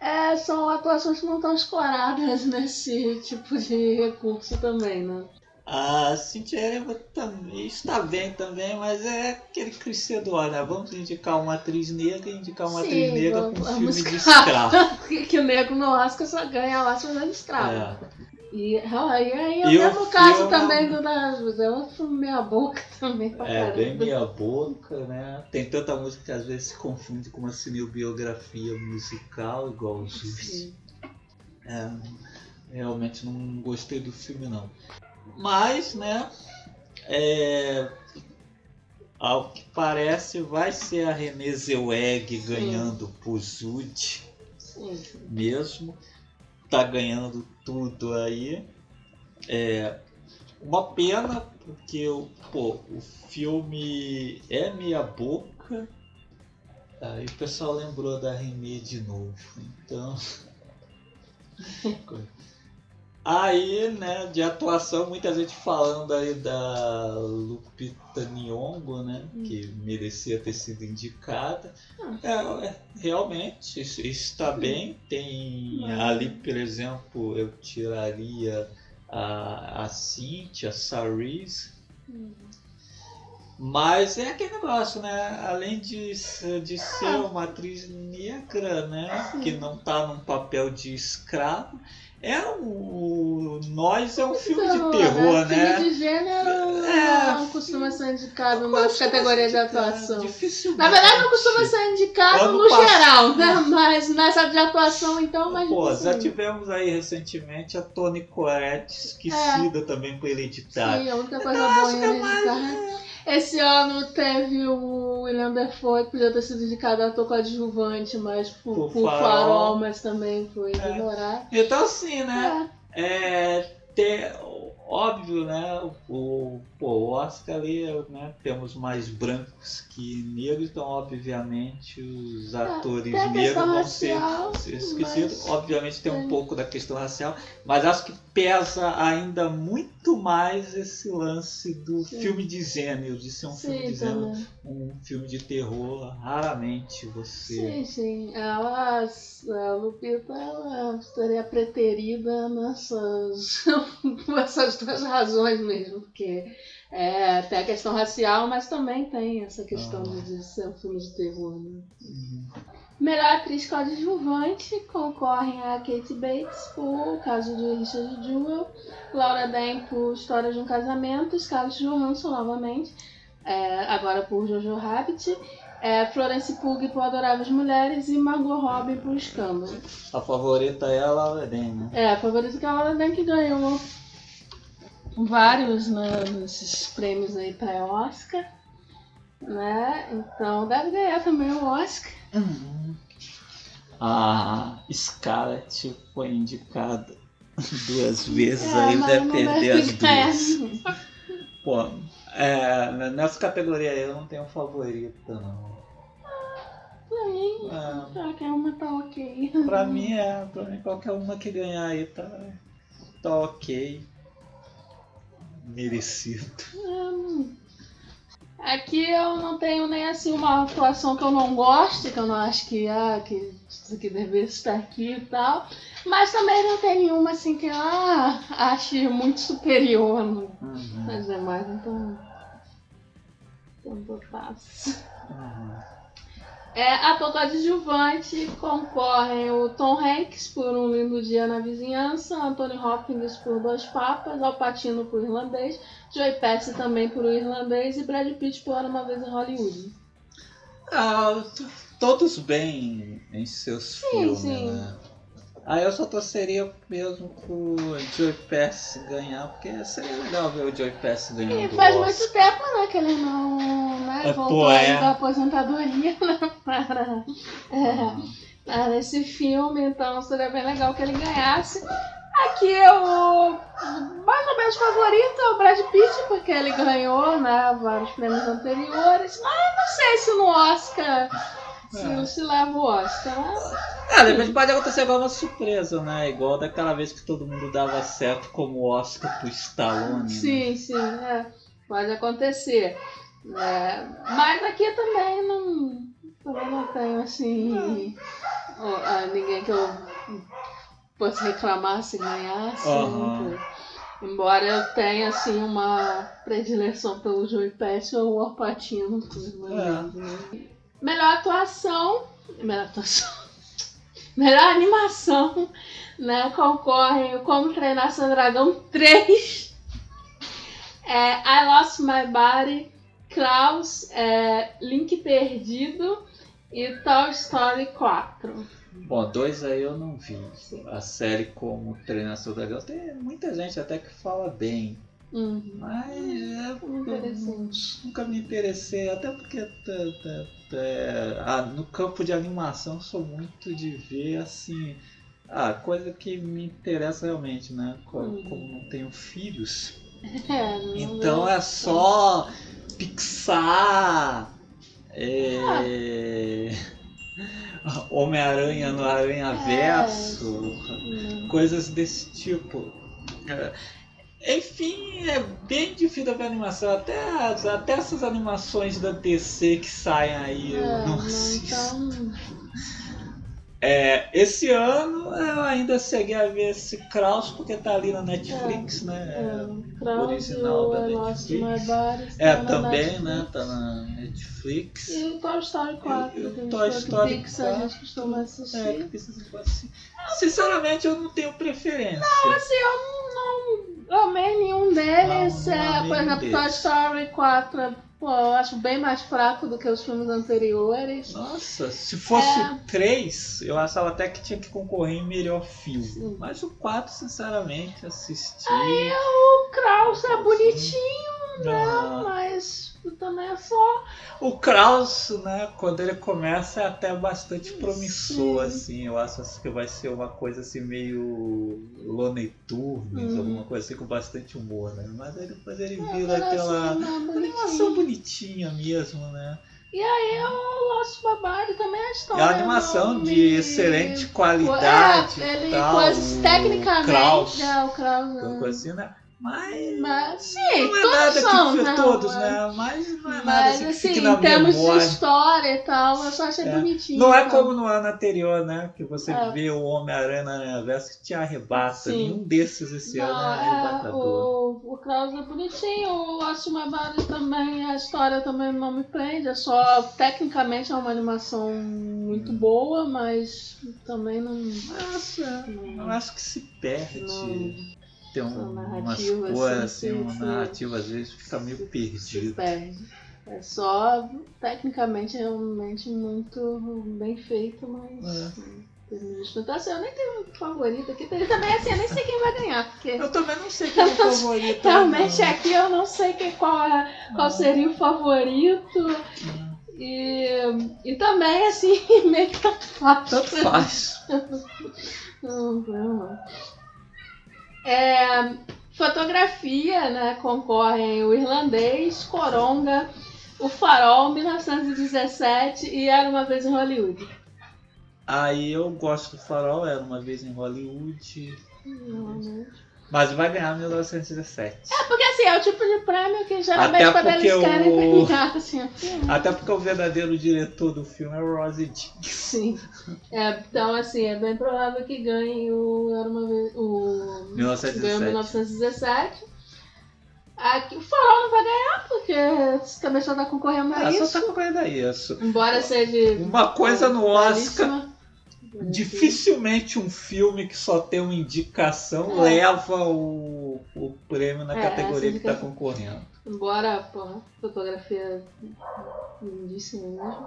é, são atuações que não estão exploradas nesse tipo de recurso também, né? A Cynthia Erivo também está bem também, mas é aquele crescedor, né? Vamos indicar uma atriz negra e indicar uma Sim, atriz negra com um filme de escravo. que, que o nego no Oscar só ganha Oscar fazendo escravo. É. E, ah, e aí é o mesmo caso filme- também do Nas é outro meia boca também É, caramba. bem meia boca, né? Tem tanta música que às vezes se confunde com uma cinebiografia musical, igual o. Sim. É, realmente não gostei do filme não. Mas, né? É, ao que parece vai ser a Renée Zellweger ganhando por Zud Sim, sim. mesmo. Tá ganhando tudo aí. É uma pena porque o, pô, o filme é meia boca. Aí o pessoal lembrou da Renée de novo. Então. Aí, né, de atuação, muita gente falando aí da Lupita Nyong'o, né, que merecia ter sido indicada. É, é, realmente, isso está bem. Tem Mas- ali, por exemplo, eu tiraria a, a Cynthia, a Saris, mas é aquele negócio, né? Além de, ser- de ser Ah. uma atriz negra, né? Que não tá num papel de escravo. É um. Nós é um filme Então, de terror, Filme né? de gênero É. não costuma ser indicado nas categorias de atuação. Dificilmente. Na verdade, não costuma ser indicado no geral, né? Mas nessa de atuação, então, mas. Pô, já assim, tivemos aí recentemente a Toni Collette, esquecida também por hereditário. Sim, a única coisa boa em Hereditário. Esse ano teve o William Defoe, que podia ter sido indicado a ator coadjuvante, mas por, Por por Farol. farol, mas também foi É. ignorado. Então, assim, né? É. É, ter, óbvio, né? O, o Oscar ali, né? Temos mais brancos que negros, então, obviamente, os atores tem a negros vão ser, racial, ser esquecidos. mas- Obviamente, tem um pouco da questão racial, mas acho que pesa ainda muito mais esse lance do Sim. filme de gênero, de ser um filme Sim, de gênero, também. um filme de terror. Raramente você. Sim, sim. Ela, a Lupita, ela seria preterida nessas, essas duas razões mesmo, porque é, tem a questão racial, mas também tem essa questão Ah. de, de ser um filme de terror. Né? Uhum. Melhor atriz coadjuvante concorrem a Kate Bates por O Caso de Richard Jewell, Laura Dern por História de um Casamento, Scarlett Johansson novamente, é, agora por Jojo Rabbit, é, Florence Pugh por Adoráveis Mulheres e Margot Robbie por Escândalo. A favorita é a Laura Dern, né? É, a favorita é a Laura Dern que ganhou vários né, desses prêmios aí pré-Oscar, né? Então deve ganhar também o Oscar. A Scarlett foi indicada duas vezes, É, aí mas deve não perder as duas. Pô, é, nessa categoria aí eu não tenho favorita, não. Pra mim, É, qualquer uma tá ok. pra mim é, pra mim qualquer uma que ganhar aí tá, tá ok. Merecido. Aqui eu não tenho nem assim uma atuação que eu não goste, que eu não acho que, ah, que isso aqui deveria estar aqui e tal. Mas também não tem nenhuma assim que eu ah, ache muito superior no- Uhum, nas demais, então. Tanto faz. uhum. É, ator coadjuvante concorrem o Tom Hanks por Um Lindo Dia na Vizinhança, Anthony Hopkins por Dois Papas, Al Pacino por Irlandês, Joey Pesci também por O Irlandês e Brad Pitt por Uma Vez em Hollywood. Ah, todos bem em seus filmes, sim. né? Aí eu só torceria mesmo pro Joey Pesci ganhar, porque seria legal ver o Joey Pesci ganhando E o faz Oscar. muito tempo né, que ele não né, É, voltou pô, é. da aposentadoria né, para, é, para esse filme, então seria bem legal que ele ganhasse. Aqui o mais ou menos favorito é o Brad Pitt, porque ele ganhou né, vários prêmios anteriores, mas não sei se no Oscar se, É. se leva o Oscar. né? É, de repente pode acontecer agora uma surpresa, né? Igual daquela vez que todo mundo dava certo como Oscar pro Stallone. né? Sim, sim, é, pode acontecer. É, mas aqui também não, também não tenho assim ninguém que eu possa reclamar se ganhasse. Né? Embora eu tenha assim uma predileção pelo Joey Pesci ou o Alpatino. É. Melhor atuação. Melhor atuação. Melhor animação, né? Concorrem o Como Treinar Seu Dragão 3. É, I Lost My Body, Klaus, é, Link Perdido e Toy Story 4. Bom, dois aí eu não vi. A série como Treinar Seu Dragão tem muita gente até que fala bem. Uhum. Mas é, Interessante. eu nunca me interessei, até porque é, ah, no campo de animação sou muito de ver assim. Ah, coisa que me interessa realmente, né? Uhum. Como não tenho filhos, É, não então é- é só Pixar, é, Homem-Aranha no Aranha Verso, Não. coisas desse tipo. É, Enfim, é bem difícil ver animação. Até, as- até essas animações da DC que saem aí, eu É, não não, assisto. então, É, esse ano eu ainda cheguei a ver esse Kraus porque tá ali na Netflix, é, né? Kraus original da Netflix. Body É, também, Netflix. né? Tá na Netflix. E o Toy Story 4, E o a Toy que Story Pixar a 4, gente costuma assistir. É, que precisa assim. Sinceramente, eu não tenho preferência. Assim, eu não amei nenhum deles. Não, não é, por exemplo, Toy. Story 4, pô, eu acho bem mais fraco do que os filmes anteriores. Nossa, se fosse É. o 3, eu achava até que tinha que concorrer em melhor filme. Sim. Mas o 4, sinceramente, assisti. O Kraus é bonitinho, Ah, mas também é só. O Kraus, né, quando ele começa é até bastante promissor, Sim. assim. Eu acho assim, que vai ser uma coisa assim meio Tunes, Hum. alguma coisa assim com bastante humor, né? Mas aí depois ele é, vira aquela né, animação bonitinha mesmo, né? E aí o Lost Babado também é a É história. uma animação não de me- excelente qualidade É, ele tal. o tecnicamente. Kraus, É, o Kraus. é. coisa assim, né? Mas Mas, sim, não é todos nada são, que não, todos, é. né? Mas não é nada Mas assim que assim, fique na em termos memória. de história e tal, eu só achei É. bonitinho. Não é tá? como no ano anterior, né? Que você É. vê o Homem-Aranha na Verso que te arrebata. Sim. Nenhum desses esse ano Não, é é, arrebatador. o, o Kraus é bonitinho, o My Body também, a história também não me prende, é só, tecnicamente é uma animação muito boa, mas também não... Nossa, eu não, acho que se perde. não Tem um, umas narrativa, coisas assim, assim, uma narrativa às vezes fica meio perde. É só, tecnicamente, realmente muito bem feito, mas... É. Assim, eu nem tenho um favorito aqui. Também, assim, eu nem sei quem vai ganhar, porque Eu também não sei quem é o favorito. realmente não. aqui eu não sei que, qual, é, qual seria o favorito. E, e também, assim, meio que tanto faz. Tanto faz. Não, não. É, fotografia, né? Concorrem o irlandês, Coronga, o Farol, 1917 e Era Uma Vez em Hollywood. Aí eu gosto do Farol, era uma vez em Hollywood. Não, né? Mas vai ganhar 1917. Porque assim, é o tipo de prêmio que geralmente Até quando eles querem o- ganhar assim, filme. Até porque o verdadeiro diretor do filme é o Rosie Dix. Sim. É, então, assim, é bem provável que ganhe o. Era uma vez. O. 1917. Ganhou 1917. Aqui, o Farol não vai ganhar, porque também só tá concorrendo a Ah, isso. só tá concorrendo a isso. Embora seja. Uma coisa no Oscar. Dificilmente um filme que só tem uma indicação É. leva o, o prêmio na É, categoria que tá indicação. concorrendo. Embora, pô, fotografia lindíssima mesmo.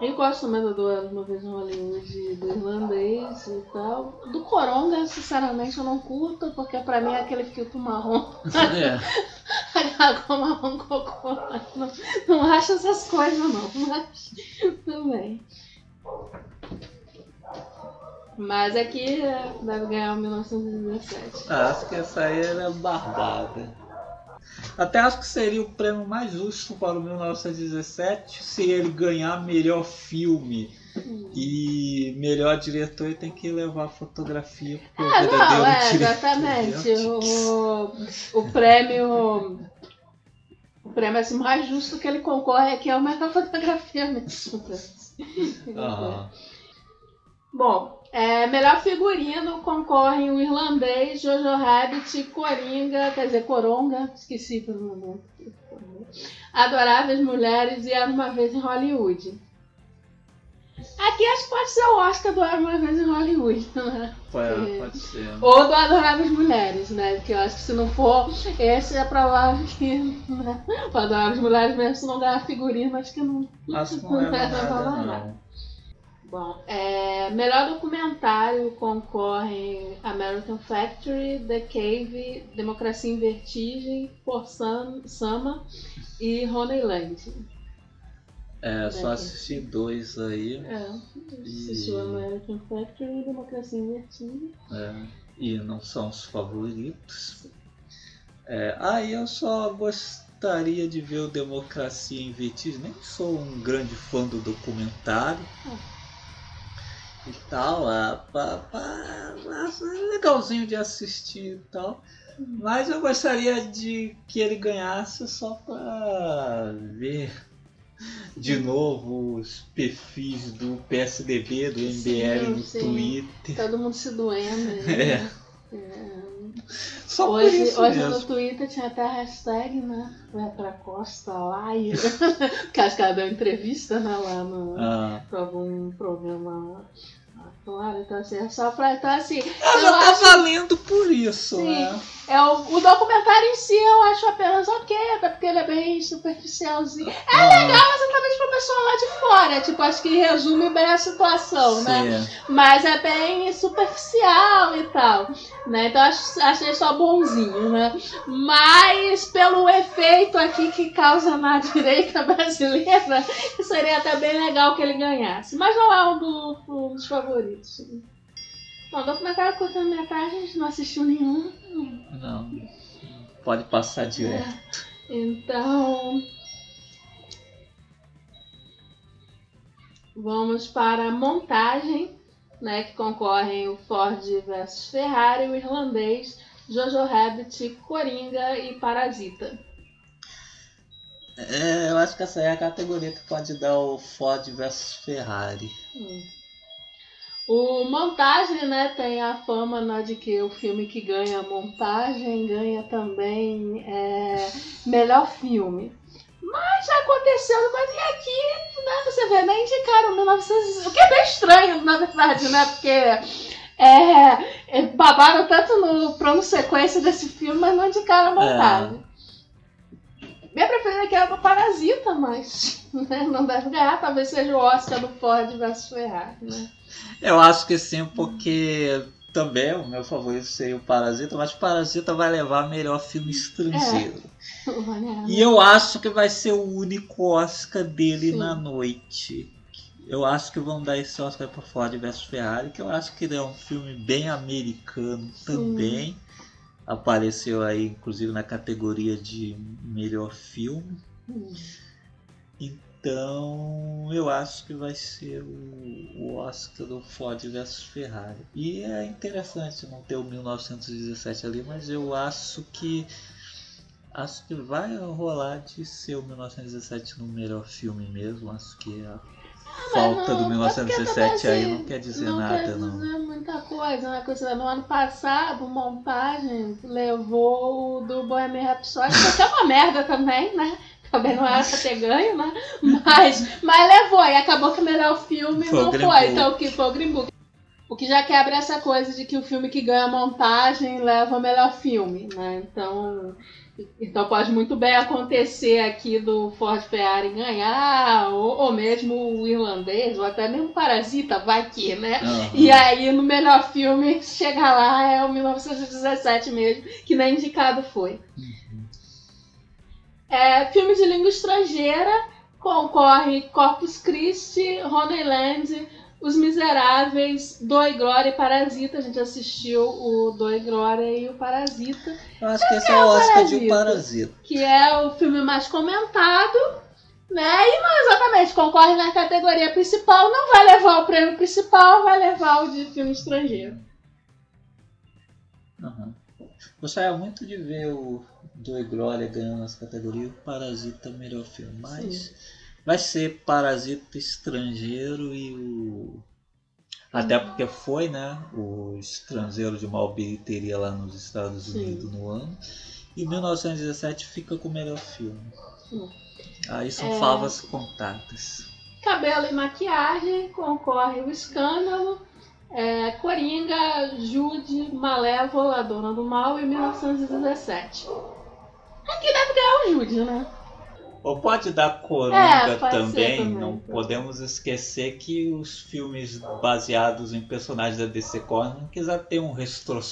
Eu gosto também do uma vez em Hollywood do irlandês e tal. Do Coronga, sinceramente, eu não curto, porque pra mim é aquele filtro marrom. É. Água marrom cocô. Não, não acho essas coisas, não. Mas tudo bem. Mas aqui é, deve ganhar o 1917. Ah, acho que essa aí era barbada. Até acho que seria o prêmio mais justo para o 1917 se ele ganhar melhor filme e melhor diretor ele tem que levar a fotografia porque o Ah, verdadeiro não, é, diretor exatamente. é o. O, o prêmio. O prêmio assim, mais justo que ele concorre aqui é o melhor fotografia mesmo. Aham. Bom, é, melhor figurino concorrem o irlandês, Jojo Rabbit, Coringa, quer dizer, Coronga, esqueci pelo momento. Adoráveis Mulheres e Era Uma Vez em Hollywood. Aqui acho que pode ser o Oscar do Era Uma Vez em Hollywood, né? Pode, pode ser. Ou do Adoráveis Mulheres, né? Porque eu acho que se não for esse, é provável que. Né? O Adoráveis Mulheres, mesmo se não ganhar figurino, acho que não. Acho que não Não nada, nada. não. Bom, é, melhor documentário concorrem American Factory, The Cave, Democracia em Vertigem, For Sam- Sama e Honeyland. É, só assisti dois aí. É, assistiu American Factory e Democracia em Vertigem. É, e não são os favoritos. É, aí eu só gostaria de ver o Democracia em Vertigem. Nem sou um grande fã do documentário. E tal, é, mas é legalzinho de assistir e tal. Mas eu gostaria de que ele ganhasse só pra de novo os perfis do PSDB, do MBL Sim, no sim. Twitter. Todo mundo se doendo. É. Né? É. Só por Hoje, isso hoje mesmo. no Twitter tinha até a hashtag, né? Vai pra Costa Live. Porque acho que ela deu entrevista né, lá no, Ah, pra algum programa atual. Então, assim, é só pra. Então, assim, ela eu tá acho. valendo por isso, Sim. né? É, o, o documentário em si eu acho apenas ok, até porque ele é bem superficialzinho. É Ah, legal exatamente pra pessoa lá de fora. Tipo, acho que resume bem a situação, né? sim. Mas é bem superficial e tal, né? Então acho, achei só bonzinho, né? Mas pelo efeito aqui que causa na direita brasileira, seria até bem legal que ele ganhasse. Mas não é um, do- um dos favoritos. Bom, documentário curta-metragem, a gente não assistiu nenhum. Não. Pode passar direto. Então. Vamos para a montagem, né? Que concorrem o Ford versus Ferrari, o irlandês, Jojo Rabbit, Coringa e Parasita. É, eu acho que essa é a categoria que pode dar o Ford versus Ferrari. Hum. O montagem, né, tem a fama né, de que o filme que ganha montagem ganha também é, melhor filme. Mas já aconteceu coisa e aqui, né, você vê, nem indicaram 1900, o que é bem estranho, na verdade, né, porque é, é, babaram tanto no plano sequência desse filme, mas não indicaram a montagem. Minha preferida aqui é a do Parasita, mas né, não deve ganhar, talvez seja o Oscar do Ford versus Ferrari, né. Eu acho que sim, porque também o meu favorito seria o Parasita, mas o Parasita vai levar melhor filme estrangeiro. Olha, E eu acho que vai ser o único Oscar dele Sim. na noite. Eu acho que vão dar esse Oscar para Ford vs Ferrari, que eu acho que ele é um filme bem americano também. Apareceu aí, inclusive, na categoria de melhor filme. Hum. Então eu acho que vai ser o, Oscar do Ford versus Ferrari. E é interessante não ter o 1917 ali, mas eu acho que acho que vai rolar de ser o 1917 no melhor filme mesmo. Acho que a falta não, do 1917 porque aí não quer dizer não nada, quer não. dizer muita coisa, né? Coisa, no ano passado, montagem levou o do Bohemian Rhapsody, que é uma merda também, né? Também não era pra ter ganho, né? Mas, mas levou, e acabou que o melhor filme Foi não foi. Então, o que foi o Green Book. O que já quebra essa coisa de que o filme que ganha montagem leva o melhor filme, né? Então, então pode muito bem acontecer aqui do Ford Ferrari ganhar, ou, ou mesmo o irlandês, ou até mesmo Parasita, vai que, né? Aham. E aí no melhor filme, chegar lá é o 1917 mesmo, que nem indicado foi. É, filme de língua estrangeira concorre Corpus Christi, Honeyland, Os Miseráveis, Doi Glória e Parasita. A gente assistiu o Doi Glória e o Parasita, Eu acho que esse é o Oscar de Parasita. O Parasita. que é o filme mais comentado. Né? E não exatamente concorre na categoria principal, não vai levar o prêmio principal, vai levar o de filme estrangeiro. Aham. Gostaria muito de ver o Doi Glória ganhando essa categoria, o Parasita melhor filme, mas vai ser Parasita estrangeiro e o. Até porque foi, né? O estrangeiro de maior bilheteria lá nos Estados Sim. Unidos no ano. E 1917 fica com o melhor filme. Sim. Aí são É. favas contadas. Cabelo e maquiagem, concorre o escândalo, é, Coringa, Jude, Malévola, Dona do Mal e 1917. Aqui deve ganhar o Jude, né? Ou pode dar É, Coringa pode ser também, também, não pode podemos esquecer que os filmes baseados em personagens da DC Comics já tem um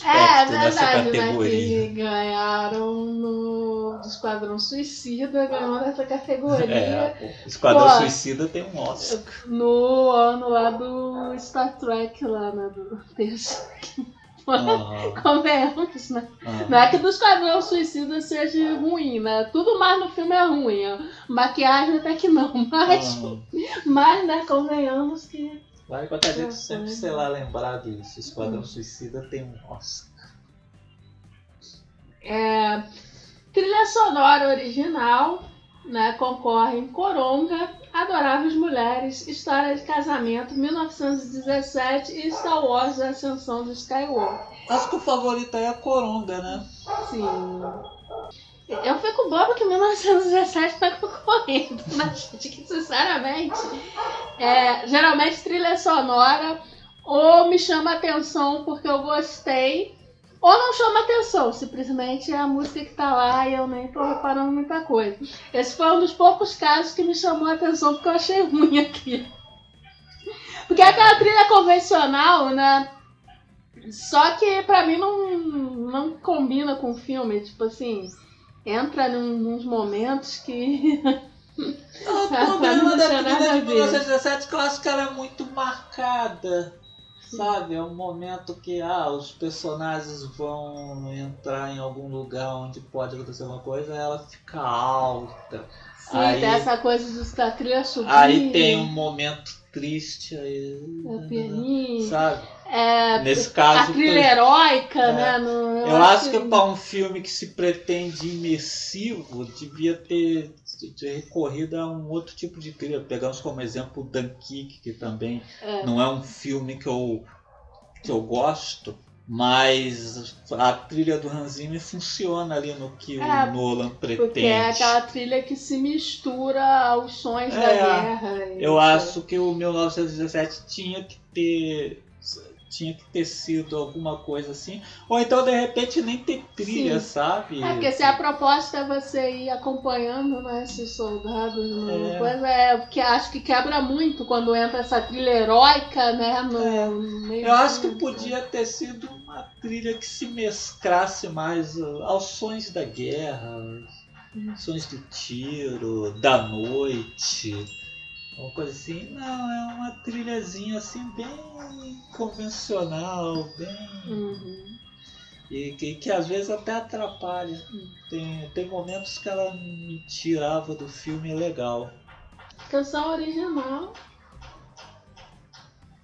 É, retrospecto nessa verdade, né? categoria. Que ganharam no do Esquadrão Suicida, ganhou nessa categoria. É, o Esquadrão Pô. Suicida tem um Oscar. No ano lá do Star Trek, lá, né? Do terceiro. Convenhamos, né? aham. Não é que do Esquadrão Suicida seja ruim, né? Tudo mais no filme é ruim. ó. Maquiagem até que não, mas, Aham. mas né, convenhamos que. Vale pra gente Ah, sempre, foi. sei lá, lembrar disso. Esquadrão Suicida tem um Oscar. É, trilha sonora original, né? Concorrem Coronga, Adoráveis Mulheres, História de Casamento, 1917 e Star Wars A Ascensão do Skywalker. Acho que o favorito aí é a Coronga, né? Sim. Eu fico boba que 1917 tá concorrendo, gente? Que, sinceramente, é, geralmente trilha sonora ou me chama atenção porque eu gostei, ou não chama atenção, simplesmente é a música que tá lá e eu nem tô reparando muita coisa. Esse foi um dos poucos casos que me chamou a atenção porque eu achei ruim aqui. Porque é aquela trilha convencional, né? Só que pra mim não, não combina com o filme, tipo assim, entra num, nos momentos que. O Pra problema da trilha de ver. 1917 que eu acho que ela é muito marcada. Sabe? É um momento que ah, os personagens vão entrar em algum lugar onde pode acontecer uma coisa, ela fica alta. Sim, Aí- tem essa coisa de da trilha subir. Aí tem um momento triste aí. É, pianinho. Sabe? É, Nesse caso, a trilha foi- heróica, É. né? no- Eu acho que para um filme que se pretende imersivo, devia ter, recorrido a um outro tipo de trilha. Pegamos como exemplo o Dunkirk, que também É. não é um filme que eu, que eu gosto, mas a trilha do Hans Zimmer funciona ali no que É, o Nolan pretende. Porque é aquela trilha que se mistura aos sons da É, guerra. e Eu etc. acho que o 1917 tinha que ter tinha que ter sido alguma coisa assim, ou então de repente nem ter trilha, Sim. sabe? É, porque se a proposta é você ir acompanhando né, esses soldados no É. coisa, é porque acho que quebra muito quando entra essa trilha heróica, né? No, É. meio Eu acho que podia ter sido uma trilha que se mesclasse mais uh, aos sons da guerra, aos sons do tiro, da noite, uma coisa assim. Não, é uma trilhazinha assim bem convencional, bem. Uhum. E que, que às vezes até atrapalha. Tem, tem momentos que ela me tirava do filme legal. Canção original.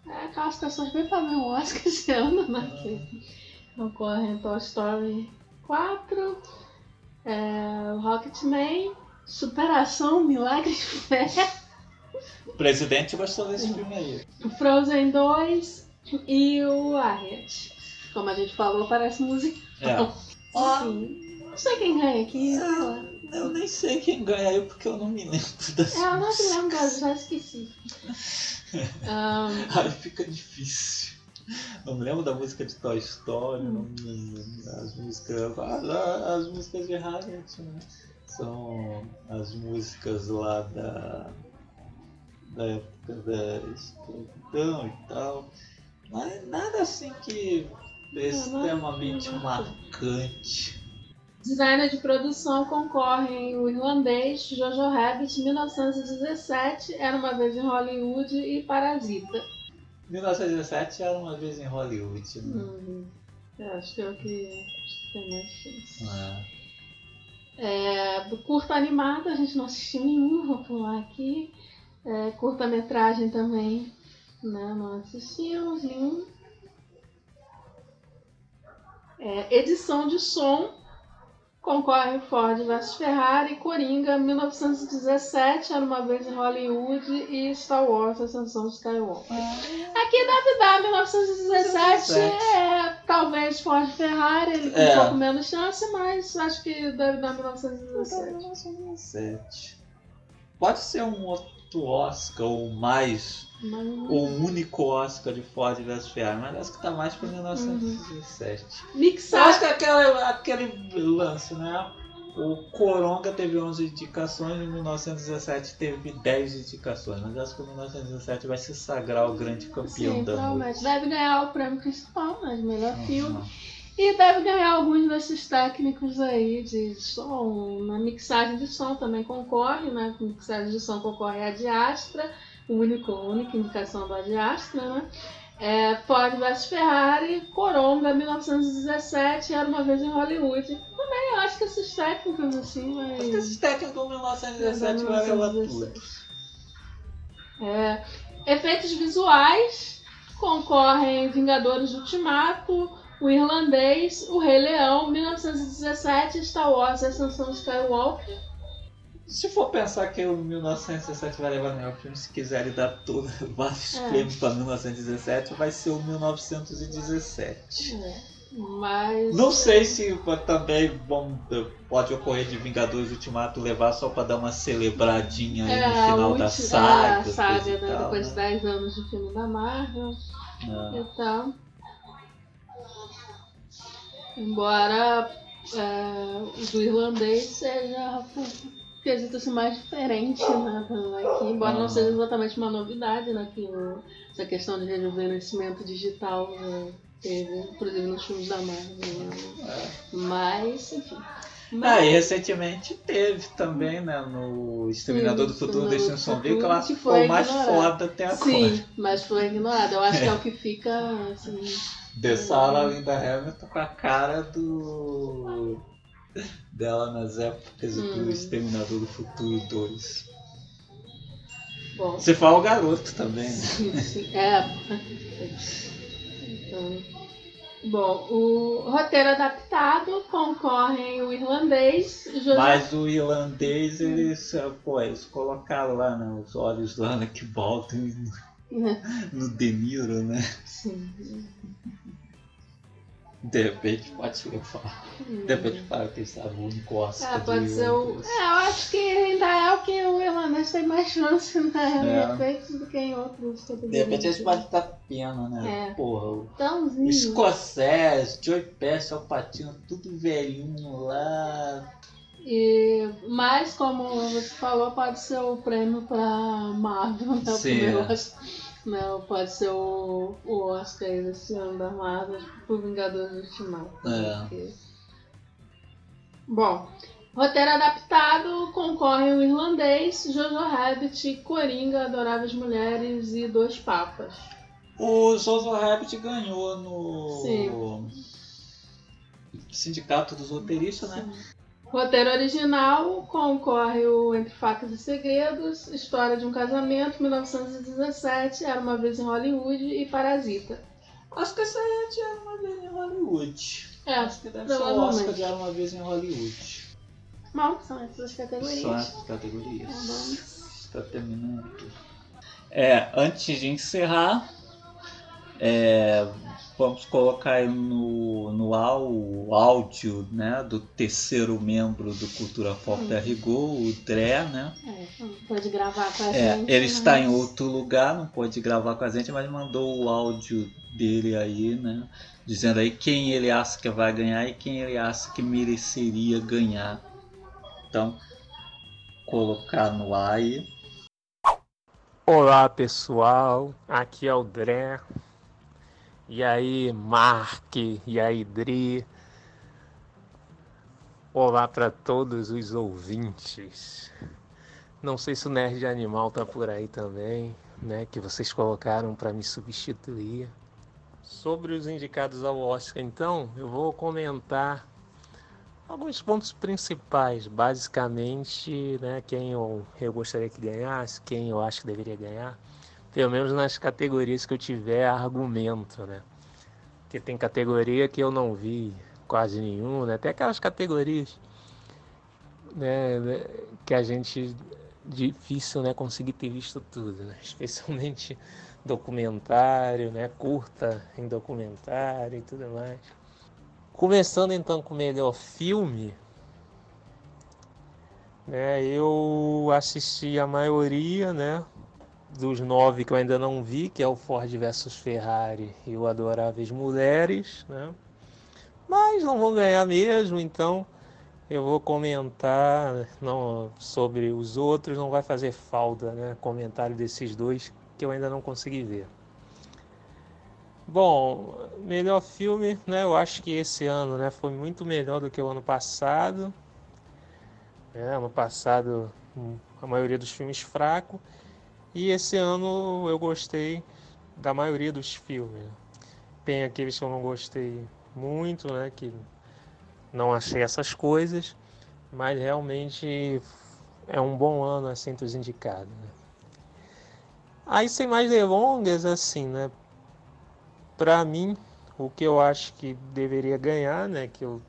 É aquelas canções bem padrão um Oscar esse ano, né? Que ocorrem Toy Story 4, é, Rocketman, Superação, Milagre de Fé, O presidente gostou desse filme aí. Frozen 2 e o Harriet. Como a gente falou, parece música. É. Sim. Não sei quem ganha aqui. Eu nem sei quem ganha aí porque eu não me lembro das É, eu não me lembro, eu já esqueci. Ahn, Aí fica difícil. Não me lembro da música de Toy Story, não me lembro das músicas. As, as músicas de Harriet, né? São as músicas lá da. Da época da escravidão e tal. Mas nada assim que extremamente não, não. marcante. Designer de produção concorrem o irlandês Jojo Rabbit 1917, Era uma vez em Hollywood e Parasita. 1917 era uma vez em Hollywood. Né? Hum, eu acho que é o que tem mais chance. Ah, É, do curta animado, a gente não assistiu nenhum, vou pular aqui. É, Curta-metragem também, né, não assistimos nenhum. É, edição de som, concorre Ford vs Ferrari, Coringa, 1917, Era uma vez em Hollywood e Star Wars, Ascensão de Skywalker. Aqui deve dar 1917, é, talvez Ford Ferrari, ele com É. um pouco menos chance, mas acho que deve dar 1917. 1917. Pode ser um outro Oscar ou mais, Mas, ou um único Oscar de Ford vs Ferrari, mas acho que tá mais pra 1917. Eu mixar acho que é aquela, aquele lance, né? O Coronga teve 11 indicações e em 1917 teve 10 indicações, mas acho que em 1917 vai se sagrar o grande campeão Sim, da provavelmente. noite. Deve ganhar o prêmio principal, né, de melhor filme. E deve ganhar alguns desses técnicos aí de som. Na mixagem de som também concorre, né? Mixagem de som concorre a Diastra, o único, única indicação da Diastra, né? É, Ford vs Ferrari, Coronga, 1917, Era uma vez em Hollywood. Também eu acho que esses técnicos assim, Acho que esses técnicos em 1917 vai levar tudo. É, efeitos visuais concorrem Vingadores Ultimato, O Irlandês, O Rei Leão, 1917, Star Wars, Ascensão Skywalker. Se for pensar que o 1917 vai levar melhor filme, se quiserem dar todo, vários É. prêmios para 1917, vai ser o 1917. É, mas. Não sei se também bom, pode ocorrer de Vingadores Ultimato levar só para dar uma celebradinha aí É, no final da saga. a saga, né? tal, Depois de né? 10 anos de filme da Marvel É. e tal. Embora é, o do irlandês seja quesito assim, mais diferente, né? Aqui, embora não Ah. seja exatamente uma novidade, né? Que o- essa questão de rejuvenescimento digital né, teve, inclusive nos filmes da Marvel. né? Mas, enfim. Ah, e recentemente teve também, né, no Exterminador do Futuro no Destino Sombrio, que eu acho que foi o mais ignorado. foda até agora. Sim, mas foi ignorado. Eu acho que é o que fica assim. The Sarah Linda Hamilton com a cara do. dela nas épocas Hum. do Exterminador do Futuro 2. Bom. Você fala o garoto também, né? Sim, sim. É. Então, bom, o roteiro adaptado concorrem o irlandês, José. Mas o irlandês, eles, pô, eles colocaram lá né, os olhos lá na que Baldwin no De Niro, né? Sim. De repente pode ser falar. De repente fala que estava o único Oscar É, do pode ser o. É, eu acho que ainda é o que o irlandês tem mais chance, né? É. Efeitos do que em outros De repente eles podem estar pena, né? É. Porra, Tãozinho. Escocés, Joey Pesci, Alpatino, tudo velhinho lá. E, mas, como você falou, pode ser o prêmio pra Marvel, né? Sim. Não, pode ser o, o Oscar aí desse ano da Marvel pro Vingadores Ultimato. É. Porque- Bom, roteiro adaptado concorre o irlandês, Jojo Rabbit, Coringa, Adoráveis Mulheres e Dois Papas. O Jojo Rabbit ganhou no Sim. Sindicato dos Roteiristas, né? Roteiro original concorre o Entre Facas e Segredos, História de um Casamento, 1917, Era uma Vez em Hollywood e Parasita. Acho que essa é de Era uma Vez em Hollywood. É, Acho que deve ser o. Oscar de Era uma Vez em Hollywood. Mal, são essas categorias. São essas categorias. Tá bom. Está terminando. É, antes de encerrar, é, vamos colocar no, no au- o áudio né, do terceiro membro do Cultura Pop da Rigor, o Dré, né? É, não pode gravar com a É, gente. ele está em mas- outro lugar, não pode gravar com a gente, mas mandou o áudio dele aí, né? Dizendo aí quem ele acha que vai ganhar e quem ele acha que mereceria ganhar. Então, colocar no ar aí. Olá pessoal, aqui é o Dré. E aí, Mark, e aí, Dri. Olá para todos os ouvintes. Não sei se o Nerd Animal tá por aí também, né? Que vocês colocaram para me substituir. Sobre os indicados ao Oscar, então, eu vou comentar alguns pontos principais, basicamente, né, quem eu, eu gostaria que ganhasse, quem eu acho que deveria ganhar, pelo menos nas categorias que eu tiver argumento, né? Porque tem categoria que eu não vi quase nenhum, né? Até aquelas categorias né, que a gente difícil, né, conseguir ter visto tudo, né? Especialmente documentário, né, curta em documentário e tudo mais. Começando então com o melhor filme, né? Eu assisti a maioria, né? Dos nove que eu ainda não vi, que é o Ford versus Ferrari e o Adoráveis Mulheres, né? Mas não vou ganhar mesmo, então eu vou comentar não, sobre os outros, não vai fazer falta, né? Comentário desses dois que eu ainda não consegui ver. Bom, melhor filme, né? Eu acho que esse ano, né, foi muito melhor do que o ano passado. É, ano passado hum, a maioria dos filmes fraco e esse ano eu gostei da maioria dos filmes. Tem aqueles que eu não gostei muito, né, que não achei essas coisas, mas realmente é um bom ano assim dos indicados. Né? Aí sem mais delongas, assim, né? Para mim, o que eu acho que deveria ganhar, né? Que eu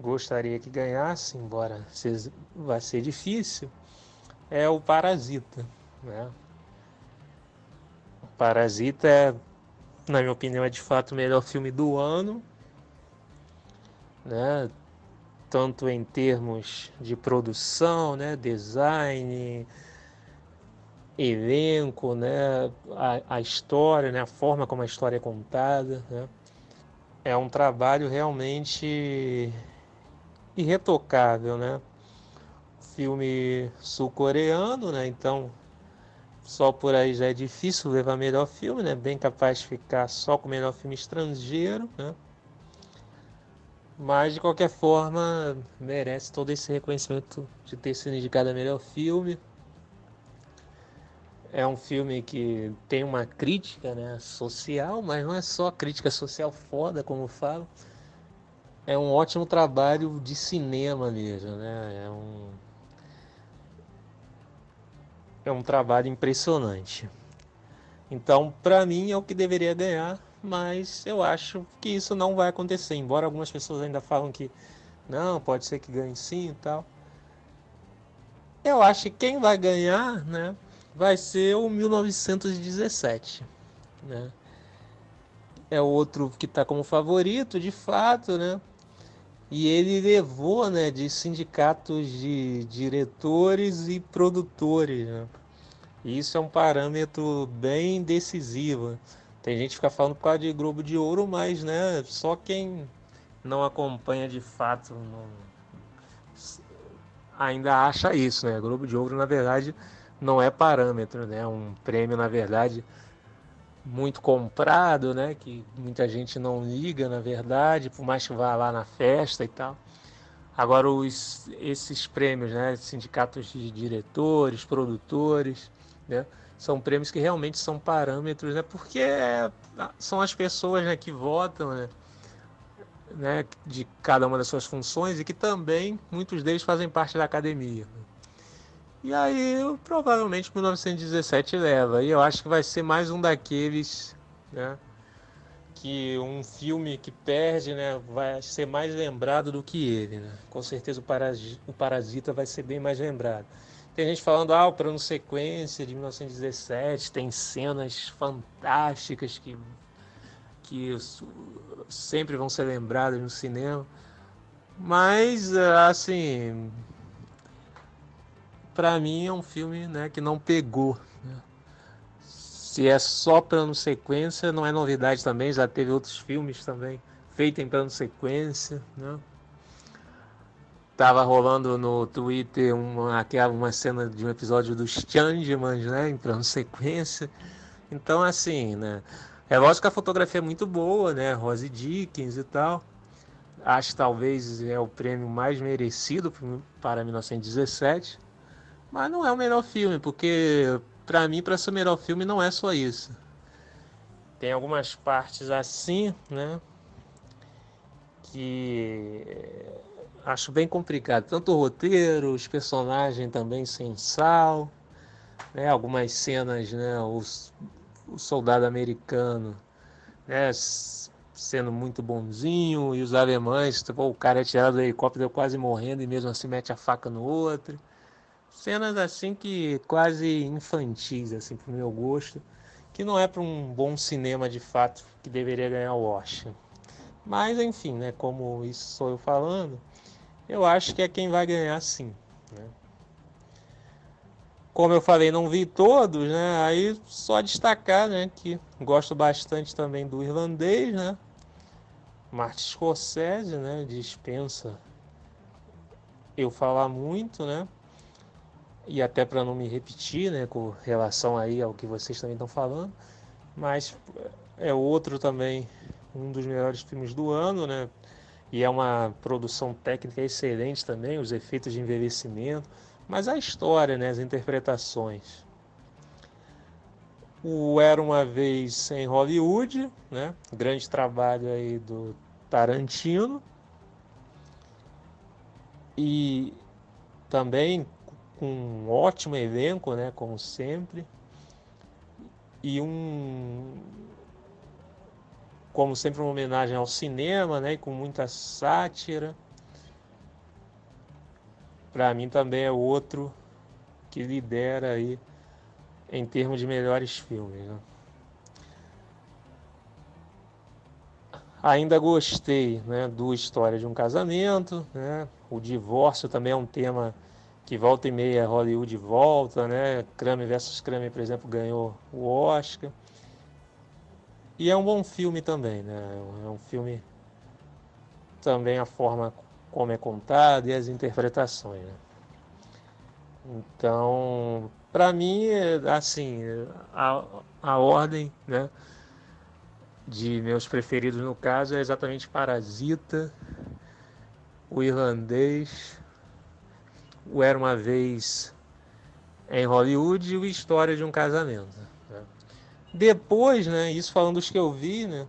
gostaria que ganhasse, embora vai ser difícil, é o Parasita, né? O Parasita é, na minha opinião, é de fato o melhor filme do ano, né? Tanto em termos de produção, né? Design, elenco, né? A, a história, né? A forma como a história é contada, né? É um trabalho realmente irretocável, né? Filme sul-coreano, né? Então, só por aí já é difícil levar melhor filme, né? Bem capaz de ficar só com melhor filme estrangeiro, né? Mas de qualquer forma, merece todo esse reconhecimento de ter sido indicado a melhor filme. É um filme que tem uma crítica né, social, mas não é só crítica social foda, como eu falo. É um ótimo trabalho de cinema mesmo, né? É um, é um trabalho impressionante. Então, para mim, é o que deveria ganhar, mas eu acho que isso não vai acontecer. Embora algumas pessoas ainda falam que não, pode ser que ganhe sim e tal. Eu acho que quem vai ganhar, né, vai ser o 1917, né? É o outro que está como favorito, de fato, né? E ele levou, né, de sindicatos de diretores e produtores, né? E isso é um parâmetro bem decisivo. Tem gente que fica falando por causa de Globo de Ouro, mas, né, só quem não acompanha de fato não... ainda acha isso, né? Globo de Ouro, na verdade, não é parâmetro, né? É um prêmio, na verdade, muito comprado, né? Que muita gente não liga, na verdade, por mais que vá lá na festa e tal. Agora, os, esses prêmios, né? Sindicatos de diretores, produtores, né? São prêmios que realmente são parâmetros, né? Porque é- são as pessoas né, que votam, né? né, de cada uma das suas funções e que também muitos deles fazem parte da academia. E aí, provavelmente 1917 leva. E eu acho que vai ser mais um daqueles, né, que um filme que perde, né, vai ser mais lembrado do que ele, né? Com certeza o, o Parasita vai ser bem mais lembrado. Tem gente falando, ah, o plano sequência de 1917 tem cenas fantásticas que, que sempre vão ser lembradas no cinema. Mas, assim, para mim é um filme né, que não pegou. Se é só plano sequência, não é novidade também, já teve outros filmes também feitos em plano sequência. Né? Tava rolando no Twitter uma, uma cena de um episódio dos Changemans, né? Em plano sequência. Então, assim, né? É lógico que a fotografia é muito boa, né? Rose Dickens e tal. Acho talvez é o prêmio mais merecido para 1917. Mas não é o melhor filme, porque para mim, para ser o melhor filme, não é só isso. Tem algumas partes assim, né? Que acho bem complicado. Tanto o roteiro, os personagens também sem sal, né? Algumas cenas, né? Os, o soldado americano, né? Sendo muito bonzinho e os alemães, tipo, o cara é tirado do helicóptero quase morrendo e mesmo assim mete a faca no outro. Cenas assim que quase infantis, assim, pro meu gosto, que não é para um bom cinema de fato que deveria ganhar o Oscar. Mas enfim, né? Como isso sou eu falando, eu acho que é quem vai ganhar sim. Né? Como eu falei, não vi todos, né? Aí só destacar, né, que gosto bastante também do irlandês, né? Martin Scorsese, né? Dispensa eu falar muito, né? E até para não me repetir, né, com relação aí ao que vocês também estão falando, mas é outro também um dos melhores filmes do ano, né? e é uma produção técnica excelente também, os efeitos de envelhecimento, mas a história, né, as interpretações. O Era Uma Vez em Hollywood, né, grande trabalho aí do Tarantino, e também com um ótimo elenco, né, como sempre, e um como sempre, uma homenagem ao cinema, né? com muita sátira. Para mim também é outro que lidera aí em termos de melhores filmes. Né? Ainda gostei né, do História de um Casamento, né? o divórcio também é um tema que volta e meia Hollywood volta, né? Kramer versus Kramer, por exemplo, ganhou o Oscar. E é um bom filme também, né? É um filme também a forma como é contado e as interpretações. Né? Então, para mim, assim, a, a ordem, né, de meus preferidos no caso é exatamente Parasita, o irlandês, o Era uma vez em Hollywood e o História de um Casamento. Depois, né, isso falando dos que eu vi, né,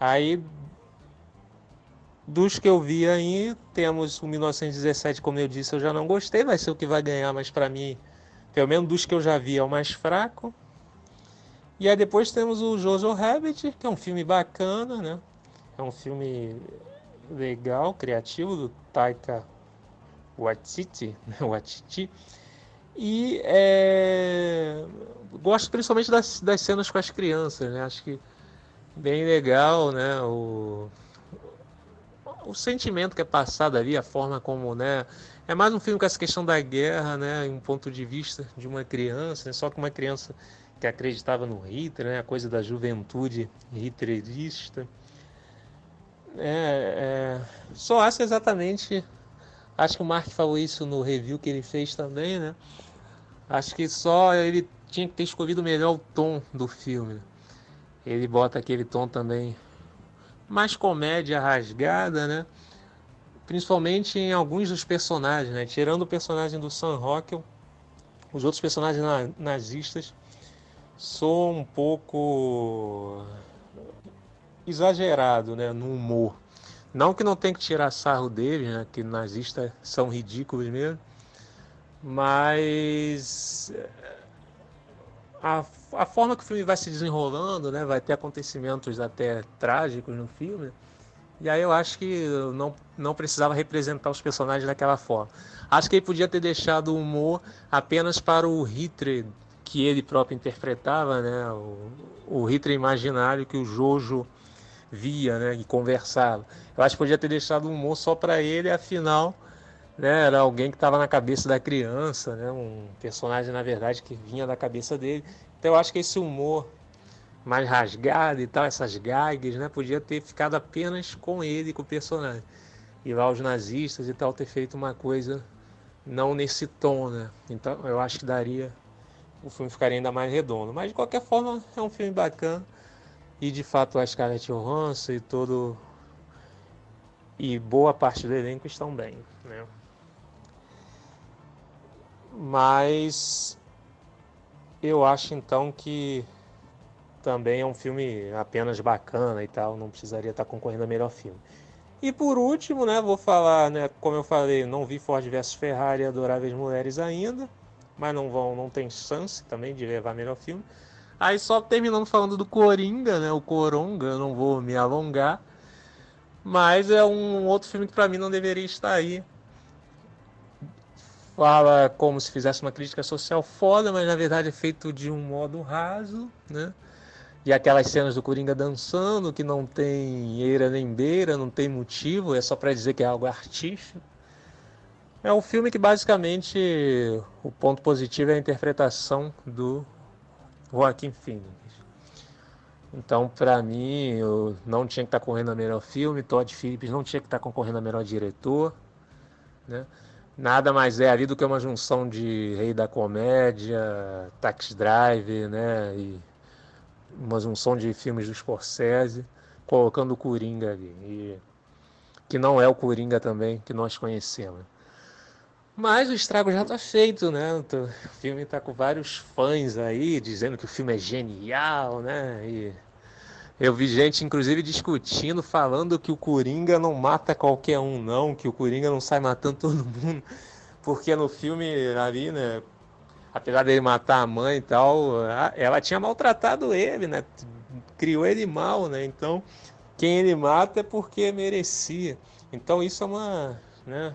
aí dos que eu vi aí, temos o 1917, como eu disse, eu já não gostei, vai ser o que vai ganhar, mas para mim, pelo menos dos que eu já vi, é o mais fraco. E aí depois temos o Jojo Rabbit, que é um filme bacana, né? É um filme legal, criativo, do Taika Waititi, né? Waititi. E é, gosto principalmente das, das cenas com as crianças, né? Acho que bem legal, né? O, o sentimento que é passado ali, a forma como, né? É mais um filme com essa questão da guerra, né? Em um ponto de vista de uma criança, né? só que uma criança que acreditava no Hitler, né? A coisa da juventude hitlerista. É, é, só acho exatamente. Acho que o Mark falou isso no review que ele fez também, né? Acho que só ele tinha que ter escolhido melhor o tom do filme. Ele bota aquele tom também mais comédia rasgada, né? Principalmente em alguns dos personagens, né? Tirando o personagem do Sam Rockwell, os outros personagens nazistas são um pouco exagerado, né, no humor. Não que não tem que tirar sarro deles, né? Que nazistas são ridículos mesmo. Mas a, a forma que o filme vai se desenrolando, né? Vai ter acontecimentos até trágicos no filme. E aí eu acho que não, não precisava representar os personagens daquela forma. Acho que ele podia ter deixado o humor apenas para o Hitler que ele próprio interpretava, né? O, o Hitler imaginário que o Jojo via, né? E conversava. Eu acho que podia ter deixado o humor só para ele, afinal, né? Era alguém que estava na cabeça da criança, né? Um personagem na verdade que vinha da cabeça dele. Então eu acho que esse humor mais rasgado e tal, essas gags, né? Podia ter ficado apenas com ele, com o personagem. E lá os nazistas e tal ter feito uma coisa não nesse tom, né? Então eu acho que daria o filme ficaria ainda mais redondo. Mas de qualquer forma é um filme bacana e de fato a Scarlett Johansson e todo e boa parte do elenco estão bem, né? Mas eu acho então que também é um filme apenas bacana e tal, não precisaria estar concorrendo a melhor filme. E por último, né, vou falar, né, como eu falei, não vi Ford vs Ferrari e Adoráveis Mulheres ainda, mas não vão, não tem chance também de levar melhor filme. Aí só terminando falando do Coringa, né, o Coronga, não vou me alongar, mas é um outro filme que para mim não deveria estar aí. Fala como se fizesse uma crítica social foda, mas na verdade é feito de um modo raso, né? E aquelas cenas do Coringa dançando, que não tem eira nem beira, não tem motivo, é só para dizer que é algo artístico. É um filme que basicamente o ponto positivo é a interpretação do Joaquim Phoenix. Então, para mim, eu não tinha que estar tá correndo a melhor filme, Todd Phillips não tinha que estar tá concorrendo a melhor diretor, né? Nada mais é ali do que uma junção de Rei da Comédia, Taxi Drive, né? E uma junção de filmes do Scorsese, colocando o Coringa ali. E, que não é o Coringa também que nós conhecemos. Mas o estrago já está feito, né? O filme está com vários fãs aí dizendo que o filme é genial, né? E eu vi gente, inclusive, discutindo, falando que o Coringa não mata qualquer um, não, que o Coringa não sai matando todo mundo, porque no filme ali, né? apesar dele matar a mãe e tal, ela tinha maltratado ele, né? Criou ele mal, né? Então, quem ele mata é porque merecia. Então, isso é uma, né?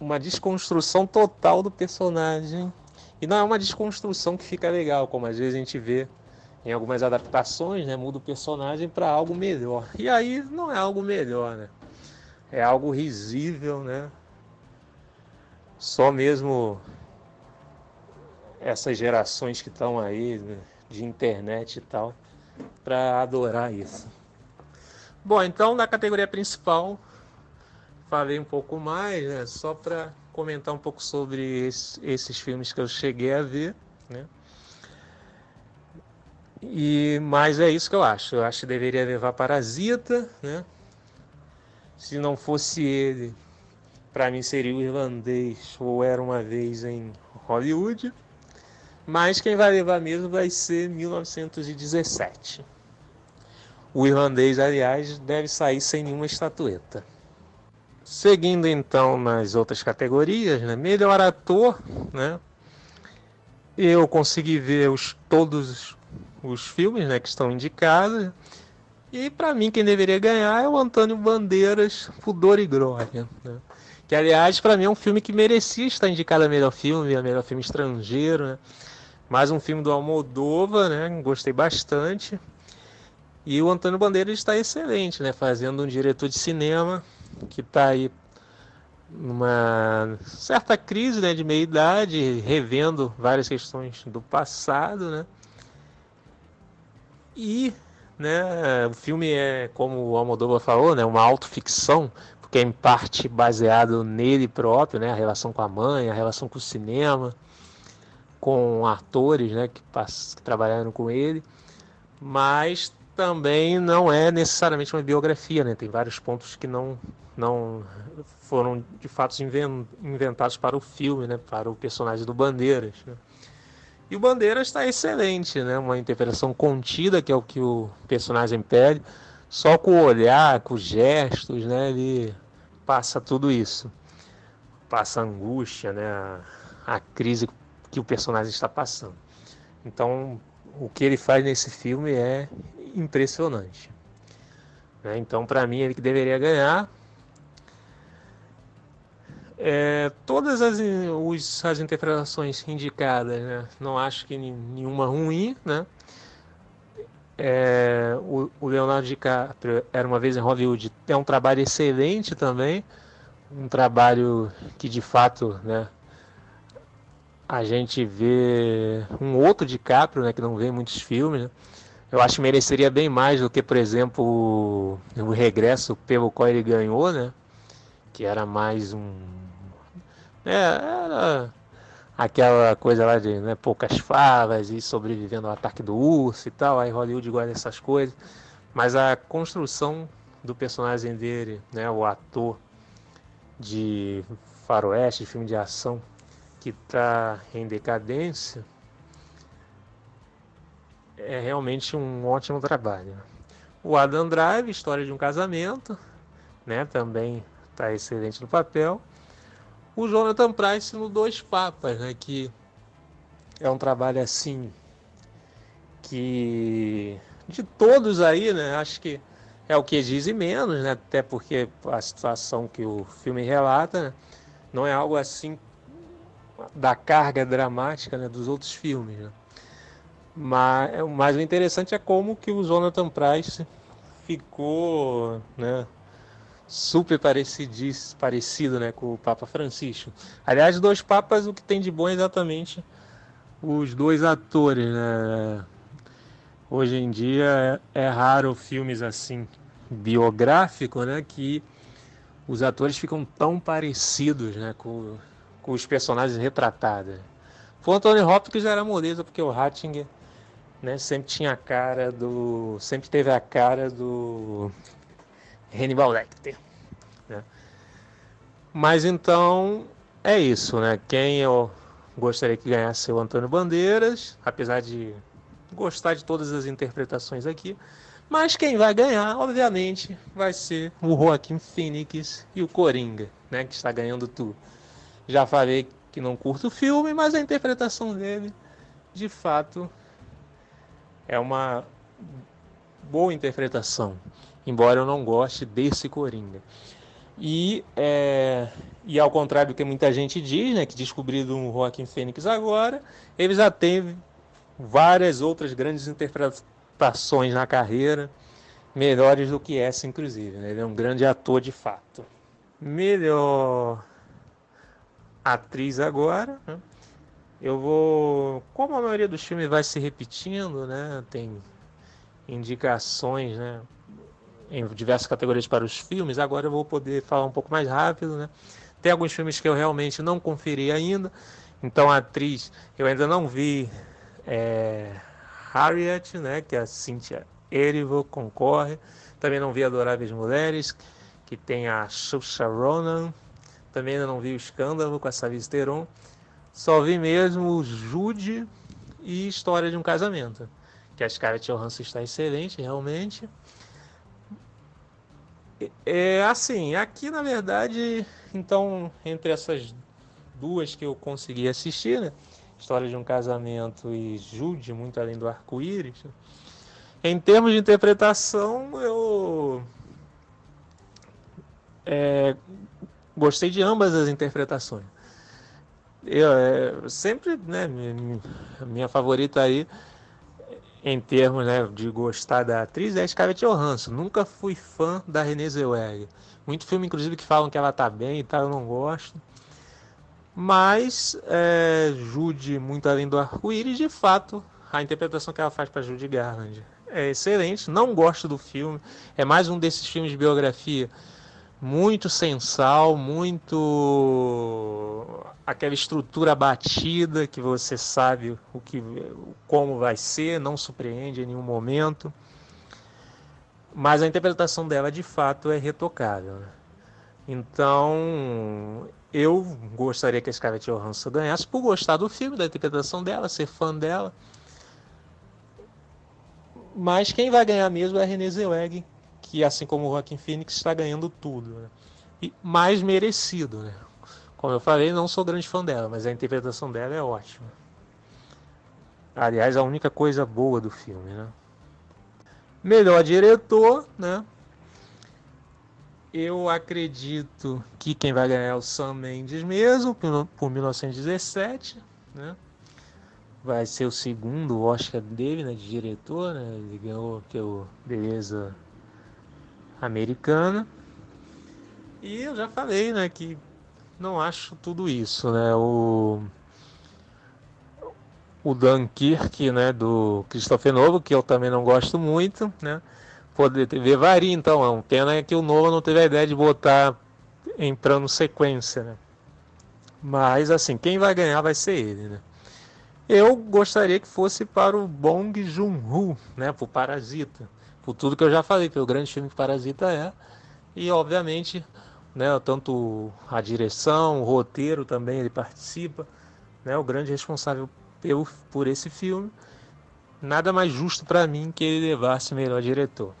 Uma desconstrução total do personagem. E não é uma desconstrução que fica legal, como às vezes a gente vê em algumas adaptações, né? Muda o personagem para algo melhor. E aí não é algo melhor, né? É algo risível, né? Só mesmo essas gerações que estão aí né, de internet e tal para adorar isso. Bom, então na categoria principal falei um pouco mais, né, só para comentar um pouco sobre esse, esses filmes que eu cheguei a ver, né? E mas é isso que eu acho. Eu acho que deveria levar Parasita, né? Se não fosse ele, para mim seria o irlandês ou era uma vez em Hollywood. Mas quem vai levar mesmo vai ser 1917. O irlandês, aliás, deve sair sem nenhuma estatueta. Seguindo então nas outras categorias, né? melhor ator, né? Eu consegui ver os, todos os filmes né, que estão indicados. E para mim quem deveria ganhar é o Antônio Bandeiras, Pudor e Glória. Né? Que, aliás, para mim é um filme que merecia estar indicado a melhor filme, a melhor filme estrangeiro, né? Mais um filme do Almodóvar, né? Gostei bastante. E o Antônio Bandeira está excelente, né? Fazendo um diretor de cinema que está aí numa certa crise né, de meia-idade, revendo várias questões do passado, né? E né, o filme é, como o Almodóvar falou, né, uma autoficção, que é em parte baseado nele próprio, né? A relação com a mãe, a relação com o cinema, com atores, né? Que, que trabalharam com ele, mas também não é necessariamente uma biografia, né? Tem vários pontos que não não foram de fato inventados para o filme, né? Para o personagem do Bandeiras. Né? E o Bandeiras está excelente, né? Uma interpretação contida, que é o que o personagem pede só com o olhar, com os gestos, né, ele passa tudo isso. Passa a angústia, né, a, a crise que o personagem está passando. Então, o que ele faz nesse filme é impressionante. Né? Então, para mim, ele que deveria ganhar. É, todas as, os, as interpretações indicadas, né? não acho que nenhuma ruim. Né? É, o, o, Leonardo DiCaprio era uma vez em Hollywood, é um trabalho excelente também, um trabalho que de fato né, a gente vê um outro DiCaprio, né, que não vê muitos filmes, né? Eu acho que mereceria bem mais do que, por exemplo, o, regresso pelo qual ele ganhou, né? Que era mais um. É, era aquela coisa lá de né, poucas falas e sobrevivendo ao ataque do urso e tal. Aí Hollywood guarda essas coisas. Mas a construção do personagem dele, né, o ator de faroeste, de filme de ação, que está em decadência, é realmente um ótimo trabalho. O Adam Drive, História de um Casamento, né, também está excelente no papel. O Jonathan Price no Dois Papas, né, que é um trabalho assim que de todos aí, né, acho que é o que dizem menos, né, até porque a situação que o filme relata né, não é algo assim da carga dramática né, dos outros filmes. Né? Mas, mas o interessante é como que o Jonathan Price ficou né, super parecido né, com o Papa Francisco. Aliás, dois papas, o que tem de bom é exatamente os dois atores. Né? Hoje em dia é, raro filmes assim biográficos né, que os atores ficam tão parecidos né, com com os personagens retratados. O Anthony Hopkins era moleza porque o Rattinger né, sempre tinha a cara do. sempre teve a cara do Hannibal Lecter. Né? Mas então é isso, né? Quem eu gostaria que ganhasse é o Antônio Bandeiras, apesar de gostar de todas as interpretações aqui. Mas quem vai ganhar, obviamente, vai ser o Joaquim Phoenix e o Coringa, né? Que está ganhando tudo. Já falei que não curto o filme, mas a interpretação dele, de fato, é uma boa interpretação, embora eu não goste desse Coringa. E, é, e ao contrário do que muita gente diz, né, que descobriram o Joaquim Fênix agora, ele já teve várias outras grandes interpretações na carreira, melhores do que essa, inclusive. Né? Ele é um grande ator de fato. Melhor atriz agora. Né? Eu vou. Como a maioria dos filmes vai se repetindo, né? Tem indicações, né? Em diversas categorias para os filmes. Agora eu vou poder falar um pouco mais rápido, né? Tem alguns filmes que eu realmente não conferi ainda. Então a atriz eu ainda não vi é, Harriet, né? Que é a Cynthia Erivo concorre. Também não vi Adoráveis Mulheres, que tem a Saoirse Ronan, também ainda não vi o Escândalo com a Savis Theron. Só vi mesmo Jude e História de um Casamento. Que a Scarlett Johansson está excelente, realmente. É assim, aqui na verdade, então, entre essas duas que eu consegui assistir, né? História de um Casamento e Jude, muito além do arco-íris. Em termos de interpretação, eu é, gostei de ambas as interpretações. Eu é, sempre, né, minha, favorita aí em termos né, de gostar da atriz é a Scarlett Johansson. Nunca fui fã da Renée Zellweger. Muito filme, inclusive, que falam que ela tá bem e tal, eu não gosto. Mas é, Jude, muito além do arco-íris, de fato, a interpretação que ela faz para Jude Garland é excelente. Não gosto do filme. É mais um desses filmes de biografia muito sensal, muito aquela estrutura batida que você sabe o que como vai ser, não surpreende em nenhum momento. Mas a interpretação dela de fato é retocável. Né? Então, eu gostaria que a Scarlett Johansson ganhasse por gostar do filme, da interpretação dela, ser fã dela. Mas quem vai ganhar mesmo é a Renée Zellweger, que, assim como o Joaquin Phoenix, está ganhando tudo. Né? E mais merecido, né? Como eu falei, não sou grande fã dela, mas a interpretação dela é ótima. Aliás, a única coisa boa do filme, né? Melhor diretor, né? Eu acredito que quem vai ganhar é o Sam Mendes mesmo, por 1917, né? Vai ser o segundo Oscar dele, né, de diretor, né? Ele ganhou pelo Beleza Americana. E eu já falei, né, que não acho tudo isso, né? O o Dunkirk, né, do Christopher Novo, que eu também não gosto muito, né? Poder ver varia, então, é uma pena que o Novo não teve a ideia de botar em plano sequência, né? Mas assim, quem vai ganhar vai ser ele, né? Eu gostaria que fosse para o Bong Joon-ho, né, por Parasita, por tudo que eu já falei, pelo grande filme que Parasita é, e obviamente, né, tanto a direção, o roteiro também ele participa, né, o grande responsável pelo, por esse filme, nada mais justo para mim que ele levasse melhor diretor.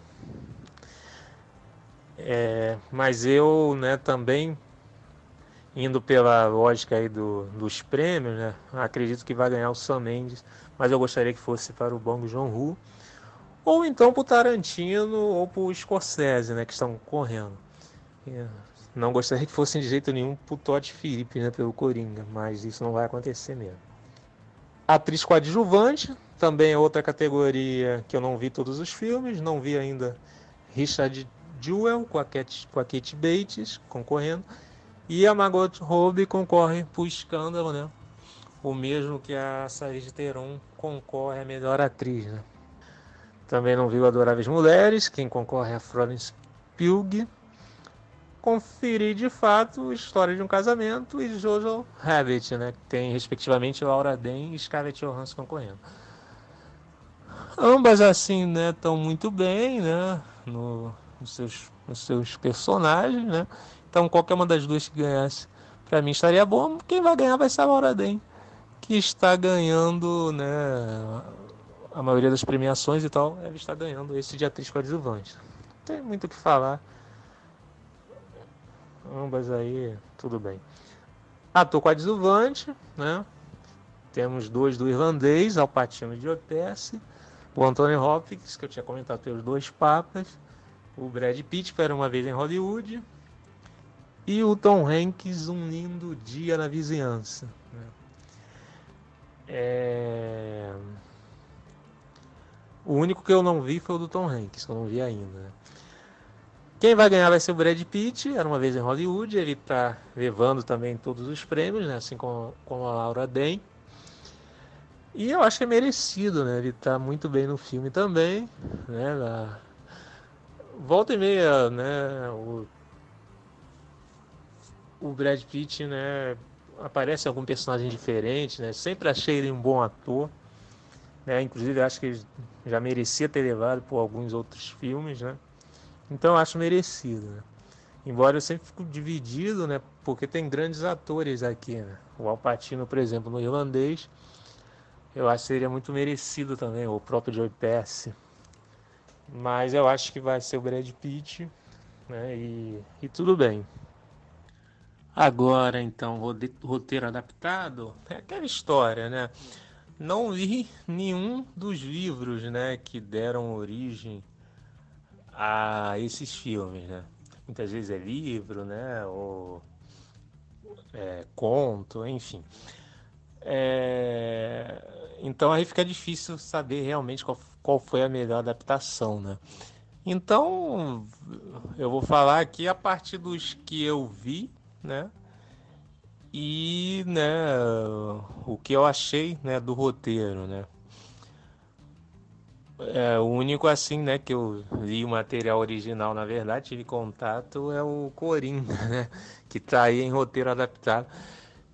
É, mas eu, né, também indo pela lógica aí do, dos prêmios, né, acredito que vai ganhar o Sam Mendes, mas eu gostaria que fosse para o Bong Joon-ho ou então para o Tarantino ou para o Scorsese, né, que estão correndo. É, não gostaria que fossem de jeito nenhum para o Todd Phillips, né, pelo Coringa, mas isso não vai acontecer mesmo. Atriz coadjuvante, também é outra categoria que eu não vi todos os filmes, não vi ainda Richard Jewell com a Kate, com a Kate Bates concorrendo, e a Margot Robbie concorre por Escândalo, né? O mesmo que a Saoirse Theron concorre a melhor atriz, né? Também não viu Adoráveis Mulheres, quem concorre é a Florence Pugh conferir de fato História de um Casamento e Jojo Rabbit, né? Que tem respectivamente Laura Dern e Scarlett Johansson concorrendo. Ambas assim, né, estão muito bem, né, no, nos, seus, nos seus personagens, né? Então qualquer uma das duas que ganhasse, para mim estaria bom. Quem vai ganhar vai ser a Laura Dern, que está ganhando, né, a maioria das premiações e tal, ela está ganhando esse de atriz coadjuvante. Não tem muito o que falar ambas aí, tudo bem. Ator coadjuvante, né? Temos dois do irlandês, Alpatino de Otesse, o Anthony Hopkins, que eu tinha comentado pelos dois papas, o Brad Pitt, para uma vez em Hollywood, e o Tom Hanks, Um Lindo Dia na Vizinhança. Né? É... O único que eu não vi foi o do Tom Hanks, que eu não vi ainda. Né? Quem vai ganhar vai ser o Brad Pitt, era uma vez em Hollywood, ele está levando também todos os prêmios, né? assim como, como a Laura Dern. E eu acho que é merecido, né? Ele está muito bem no filme também, né? Na... Volta e meia, né? O, o Brad Pitt, né? Aparece algum personagem diferente, né? Sempre achei ele um bom ator, né? Inclusive acho que ele já merecia ter levado por alguns outros filmes, né? Então acho merecido. Né? Embora eu sempre fico dividido, né? Porque tem grandes atores aqui, né? O Alpatino, por exemplo, no irlandês, eu acho que seria muito merecido também, o próprio Joey Pesci. Mas eu acho que vai ser o Brad Pitt, né? E, e tudo bem. Agora, então, roteiro adaptado, é aquela história, né? Não li nenhum dos livros, né, que deram origem a esses filmes, né? Muitas vezes é livro, né? Ou é, conto, enfim. É... Então aí fica difícil saber realmente qual, qual foi a melhor adaptação, né? Então eu vou falar aqui a partir dos que eu vi, né? E né, o que eu achei né, do roteiro, né? É, o único assim, né, que eu li o material original, na verdade, tive contato é o Coringa, né, que tá aí em roteiro adaptado.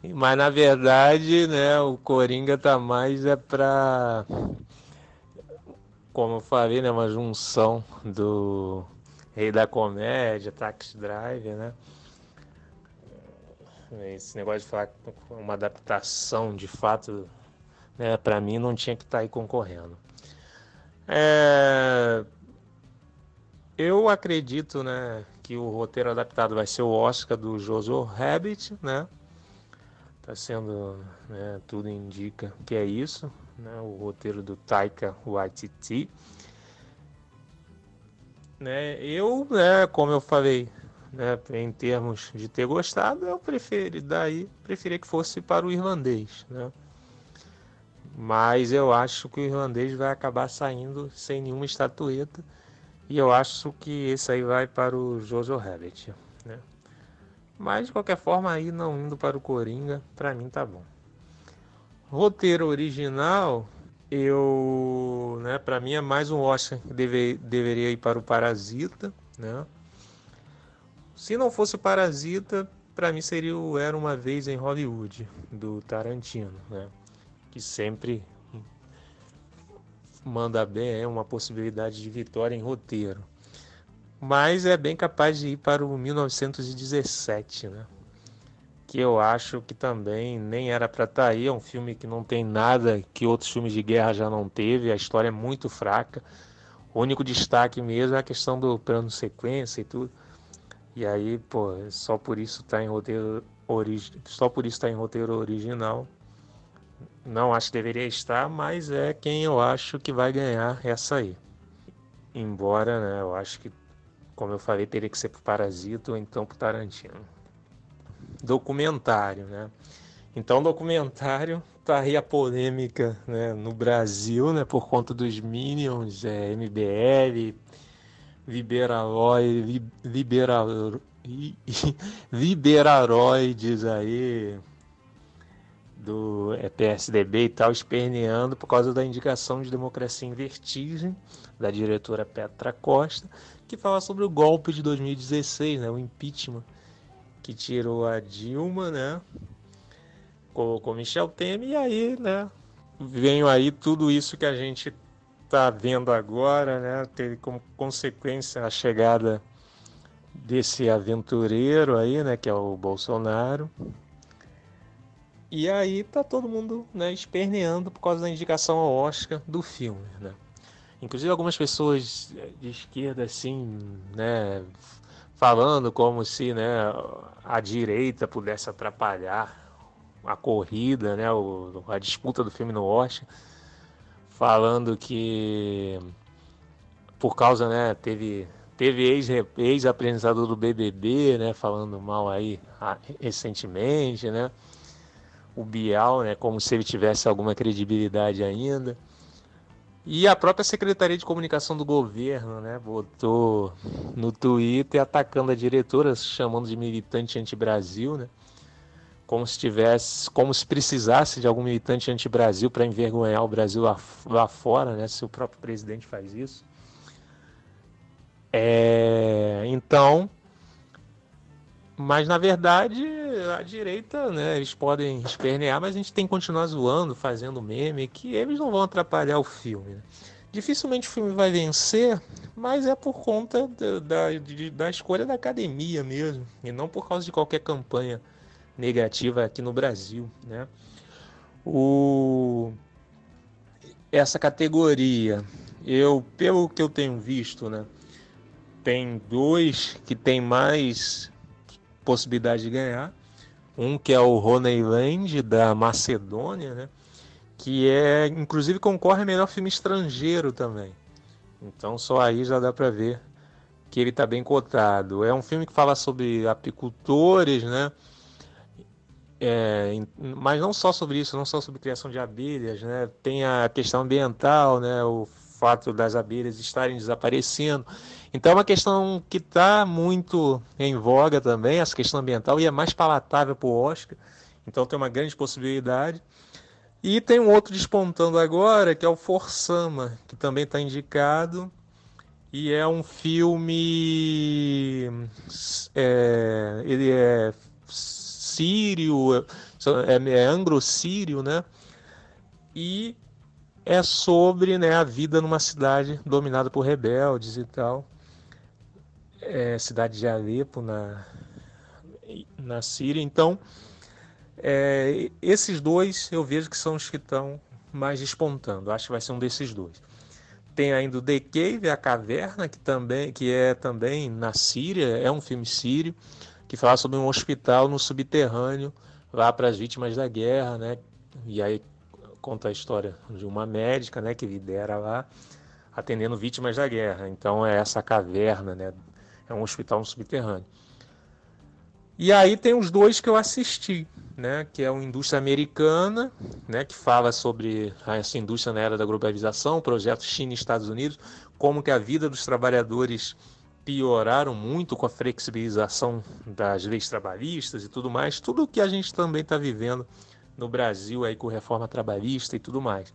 Mas na verdade, né, o Coringa tá mais é pra como eu falei, né, uma junção do Rei da Comédia, Taxi Driver, né? Esse negócio de falar uma adaptação de fato, né, para mim não tinha que estar tá aí concorrendo. É... Eu acredito, né, que o roteiro adaptado vai ser o Oscar do Jojo Rabbit, né? Tá sendo, né, tudo indica que é isso, né? O roteiro do Taika Waititi. Né, eu, né, como eu falei, né, em termos de ter gostado, eu preferi daí preferia que fosse para o irlandês, né? Mas eu acho que o irlandês vai acabar saindo sem nenhuma estatueta e eu acho que esse aí vai para o Jojo Rabbit, né? Mas de qualquer forma aí não indo para o Coringa, para mim tá bom. Roteiro original, eu, né, para mim é mais um Oscar que deve, deveria ir para o Parasita, né? Se não fosse o Parasita, para mim seria o Era uma vez em Hollywood do Tarantino, né? Que sempre manda bem, é uma possibilidade de vitória em roteiro. Mas é bem capaz de ir para o 1917, né? Que eu acho que também nem era para estar tá aí. É um filme que não tem nada que outros filmes de guerra já não teve. A história é muito fraca. O único destaque mesmo é a questão do plano sequência e tudo. E aí, pô, só por isso tá em roteiro origi... só por isso tá em roteiro original. Não acho que deveria estar, mas é quem eu acho que vai ganhar essa aí. Embora, né, eu acho que, como eu falei, teria que ser pro Parasita ou então pro Tarantino. Documentário, né? Então, documentário, tá aí a polêmica né, no Brasil, né, por conta dos Minions, é, MBL, Liberaloid, liberal, liberaroides aí do é, PSDB e tal, esperneando por causa da indicação de democracia em vertigem da diretora Petra Costa, que fala sobre o golpe de 2016, né, o impeachment que tirou a Dilma, né, colocou Michel Temer e aí, né, veio aí tudo isso que a gente está vendo agora, né, teve como consequência a chegada desse aventureiro aí, né, que é o Bolsonaro, e aí tá todo mundo né, esperneando por causa da indicação ao Oscar do filme, né? Inclusive algumas pessoas de esquerda assim, né, falando como se, né, a direita pudesse atrapalhar a corrida, né, a disputa do filme no Oscar, falando que por causa, né, teve teve ex-apresentador ex do BBB, né, falando mal aí ah, recentemente, né? o Bial, né, como se ele tivesse alguma credibilidade ainda. E a própria Secretaria de Comunicação do governo, né, botou no Twitter atacando a diretora, chamando de militante anti-Brasil, né? Como se tivesse, como se precisasse de algum militante anti-Brasil para envergonhar o Brasil lá, lá fora, né? Se o próprio presidente faz isso. É, então, mas na verdade, a direita, né, eles podem espernear, mas a gente tem que continuar zoando, fazendo meme, que eles não vão atrapalhar o filme. Né? Dificilmente o filme vai vencer, mas é por conta da, da, da escolha da academia mesmo, e não por causa de qualquer campanha negativa aqui no Brasil. Né? O... Essa categoria, eu, pelo que eu tenho visto, né, tem dois que tem mais possibilidade de ganhar. Um que é o Honeyland da Macedônia, né? Que é, inclusive, concorre melhor filme estrangeiro também. Então só aí já dá para ver que ele está bem cotado. É um filme que fala sobre apicultores, né? É, mas não só sobre isso, não só sobre criação de abelhas, né? Tem a questão ambiental, né? O fato das abelhas estarem desaparecendo. Então é uma questão que está muito em voga também, essa questão ambiental, e é mais palatável para o Oscar. Então tem uma grande possibilidade. E tem um outro despontando agora, que é o Forsama, que também está indicado. E é um filme. É, ele é sírio, é, é anglo-sírio, né? E é sobre né, a vida numa cidade dominada por rebeldes e tal. É, cidade de Alepo, na, na Síria. Então, é, esses dois eu vejo que são os que estão mais despontando. Acho que vai ser um desses dois. Tem ainda o The Cave, a caverna, que também que é também na Síria, é um filme sírio que fala sobre um hospital no subterrâneo lá para as vítimas da guerra, né? E aí conta a história de uma médica, né, que lidera lá atendendo vítimas da guerra. Então é essa caverna, né? É um hospital no subterrâneo. E aí tem os dois que eu assisti, né, que é uma indústria americana, né, que fala sobre essa indústria na era da globalização, projeto China e Estados Unidos, como que a vida dos trabalhadores pioraram muito com a flexibilização das leis trabalhistas e tudo mais, tudo o que a gente também está vivendo no Brasil aí com reforma trabalhista e tudo mais.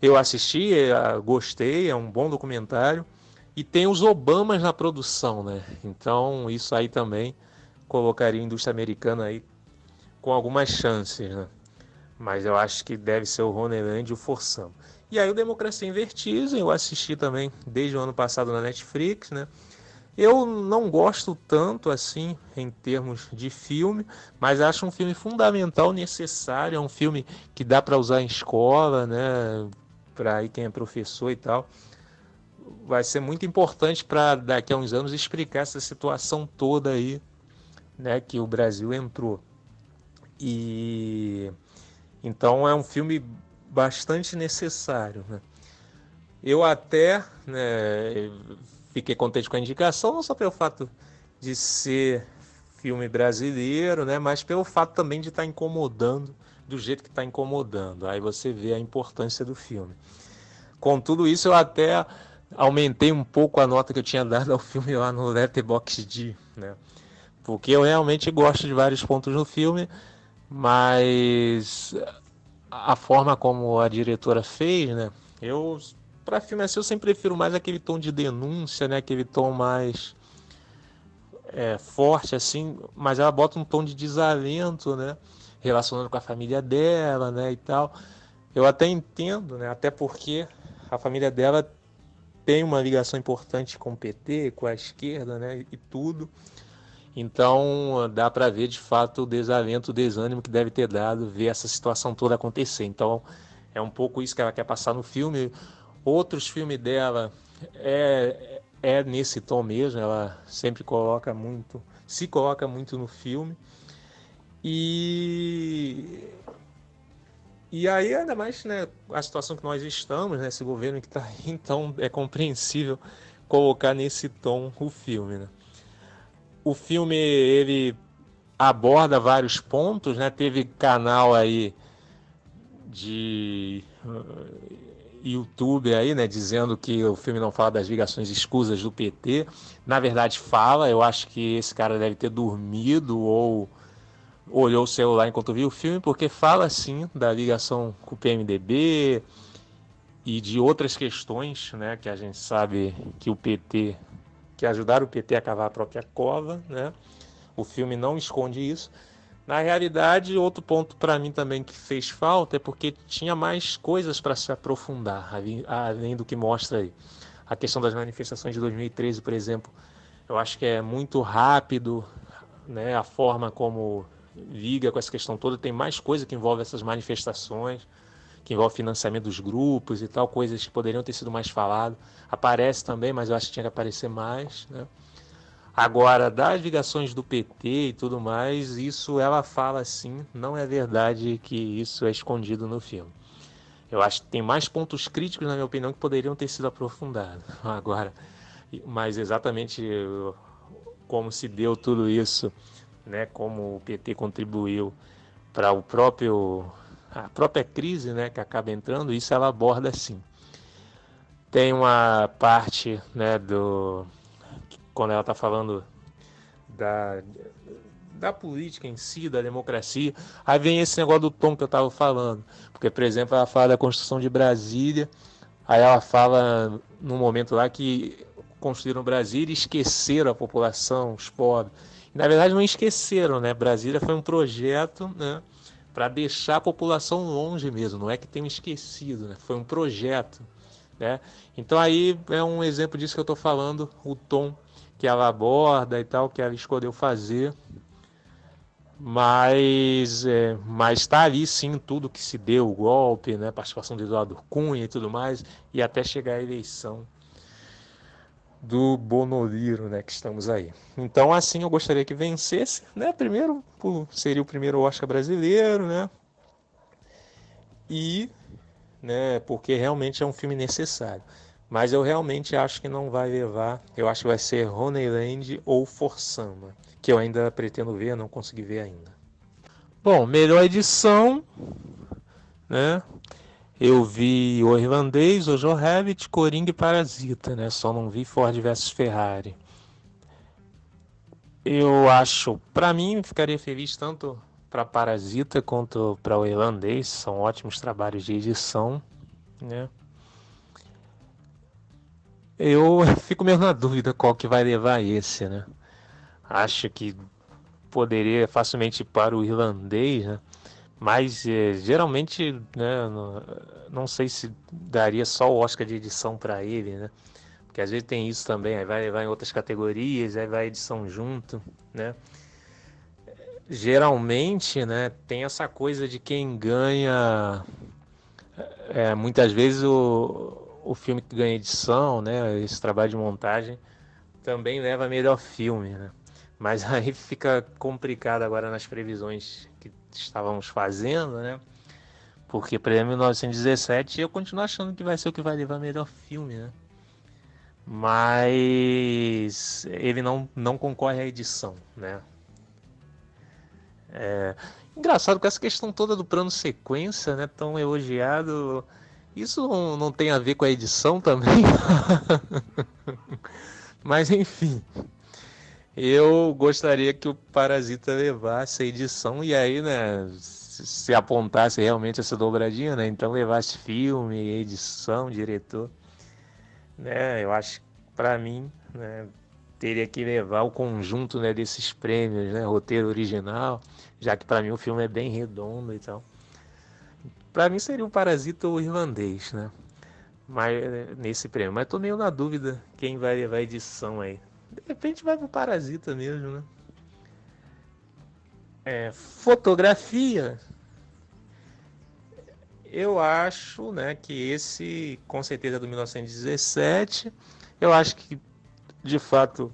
Eu assisti, é, gostei, é um bom documentário e tem os Obamas na produção, né? Então isso aí também colocaria a indústria americana aí com algumas chances, né? Mas eu acho que deve ser o Roneland o Forçamos. E aí o Democracia em Vertigem, eu assisti também desde o ano passado na Netflix, né? Eu não gosto tanto assim em termos de filme, mas acho um filme fundamental, necessário, é um filme que dá para usar em escola, né? Para aí quem é professor e tal. Vai ser muito importante para daqui a uns anos explicar essa situação toda aí né, que o Brasil entrou. E então é um filme bastante necessário. Né? Eu até né, fiquei contente com a indicação, não só pelo fato de ser filme brasileiro, né, mas pelo fato também de estar tá incomodando do jeito que está incomodando. Aí você vê a importância do filme. Com tudo isso, eu até aumentei um pouco a nota que eu tinha dado ao filme lá no Letterboxd, né? Porque eu realmente gosto de vários pontos no filme, mas a forma como a diretora fez, né? Eu para filme assim eu sempre prefiro mais aquele tom de denúncia, né? Aquele tom mais é, forte assim, mas ela bota um tom de desalento, né? Relacionando com a família dela, né? E tal. Eu até entendo, né? Até porque a família dela tem uma ligação importante com o PT, com a esquerda, né? E tudo. Então dá para ver de fato o desalento, o desânimo que deve ter dado ver essa situação toda acontecer. Então é um pouco isso que ela quer passar no filme. Outros filmes dela é, é nesse tom mesmo, ela sempre coloca muito, se coloca muito no filme. E e aí, ainda mais né, a situação que nós estamos, né, esse governo que está então é compreensível colocar nesse tom o filme. Né? o filme ele aborda vários pontos, né? Teve canal aí de uh, YouTube aí, né, dizendo que o filme não fala das ligações escusas do PT. Na verdade fala, eu acho que esse cara deve ter dormido ou olhou o celular enquanto viu o filme, porque fala sim da ligação com o PMDB e de outras questões, né, que a gente sabe que o PT que ajudaram o PT a cavar a própria cova, né? O filme não esconde isso. Na realidade, outro ponto para mim também que fez falta é porque tinha mais coisas para se aprofundar, além do que mostra aí. A questão das manifestações de 2013, por exemplo, eu acho que é muito rápido, né? A forma como liga com essa questão toda, tem mais coisa que envolve essas manifestações que envolve financiamento dos grupos e tal, coisas que poderiam ter sido mais falado. Aparece também, mas eu acho que tinha que aparecer mais. Né? Agora, das ligações do PT e tudo mais, isso ela fala assim, não é verdade que isso é escondido no filme. Eu acho que tem mais pontos críticos, na minha opinião, que poderiam ter sido aprofundados. Agora, mas exatamente como se deu tudo isso, né, como o PT contribuiu para o próprio a própria crise né, que acaba entrando, isso ela aborda sim. Tem uma parte né, do. Quando ela está falando da, da política em si, da democracia, aí vem esse negócio do tom que eu estava falando. Porque, por exemplo, ela fala da construção de Brasília, aí ela fala num momento lá que construíram Brasília e esqueceram a população, os pobres. Na verdade, não esqueceram, né? Brasília foi um projeto, né? para deixar a população longe mesmo, não é que tenham esquecido, né? foi um projeto. Né? Então aí é um exemplo disso que eu estou falando, o tom que ela aborda e tal, que ela escolheu fazer. Mas, é, mas está ali sim tudo que se deu, o golpe, né, participação do Eduardo Cunha e tudo mais, e até chegar a eleição do Bonoliro, né, que estamos aí. Então, assim, eu gostaria que vencesse, né, primeiro, seria o primeiro Oscar brasileiro, né, e, né, porque realmente é um filme necessário. Mas eu realmente acho que não vai levar, eu acho que vai ser Honeyland ou Forçama, que eu ainda pretendo ver, não consegui ver ainda. Bom, melhor edição, né, eu vi o Irlandês, o Joe Rabbit, Coringa e Parasita, né? Só não vi Ford vs Ferrari. Eu acho, para mim, ficaria feliz tanto para Parasita quanto para o Irlandês. São ótimos trabalhos de edição, né? Eu fico meio na dúvida qual que vai levar esse, né? Acho que poderia facilmente para o irlandês, né? Mas é, geralmente, né, não, não, sei se daria só o Oscar de edição para ele, né? Porque às vezes tem isso também, aí vai levar em outras categorias, aí vai edição junto, né? Geralmente, né, tem essa coisa de quem ganha, é, muitas vezes o, o filme que ganha edição, né, esse trabalho de montagem, também leva melhor filme, né? Mas aí fica complicado agora nas previsões que estávamos fazendo, né? Porque prêmio 1917 eu continuo achando que vai ser o que vai levar melhor filme, né? Mas ele não, não concorre à edição, né? É, engraçado com essa questão toda do plano sequência, né? Tão elogiado. Isso não, tem a ver com a edição também. Mas enfim. Eu gostaria que o Parasita levasse a edição e aí, né, se apontasse realmente essa dobradinha, né, então levasse filme, edição, diretor, né, eu acho que para mim, né, teria que levar o conjunto, né, desses prêmios, né, roteiro original, já que para mim o filme é bem redondo e tal. Para mim seria o Parasita ou Irlandês, né, mas nesse prêmio, mas tô meio na dúvida quem vai levar a edição aí. De repente vai pro Parasita mesmo, né? É, fotografia. Eu acho, né, que esse com certeza é do 1917. Eu acho que de fato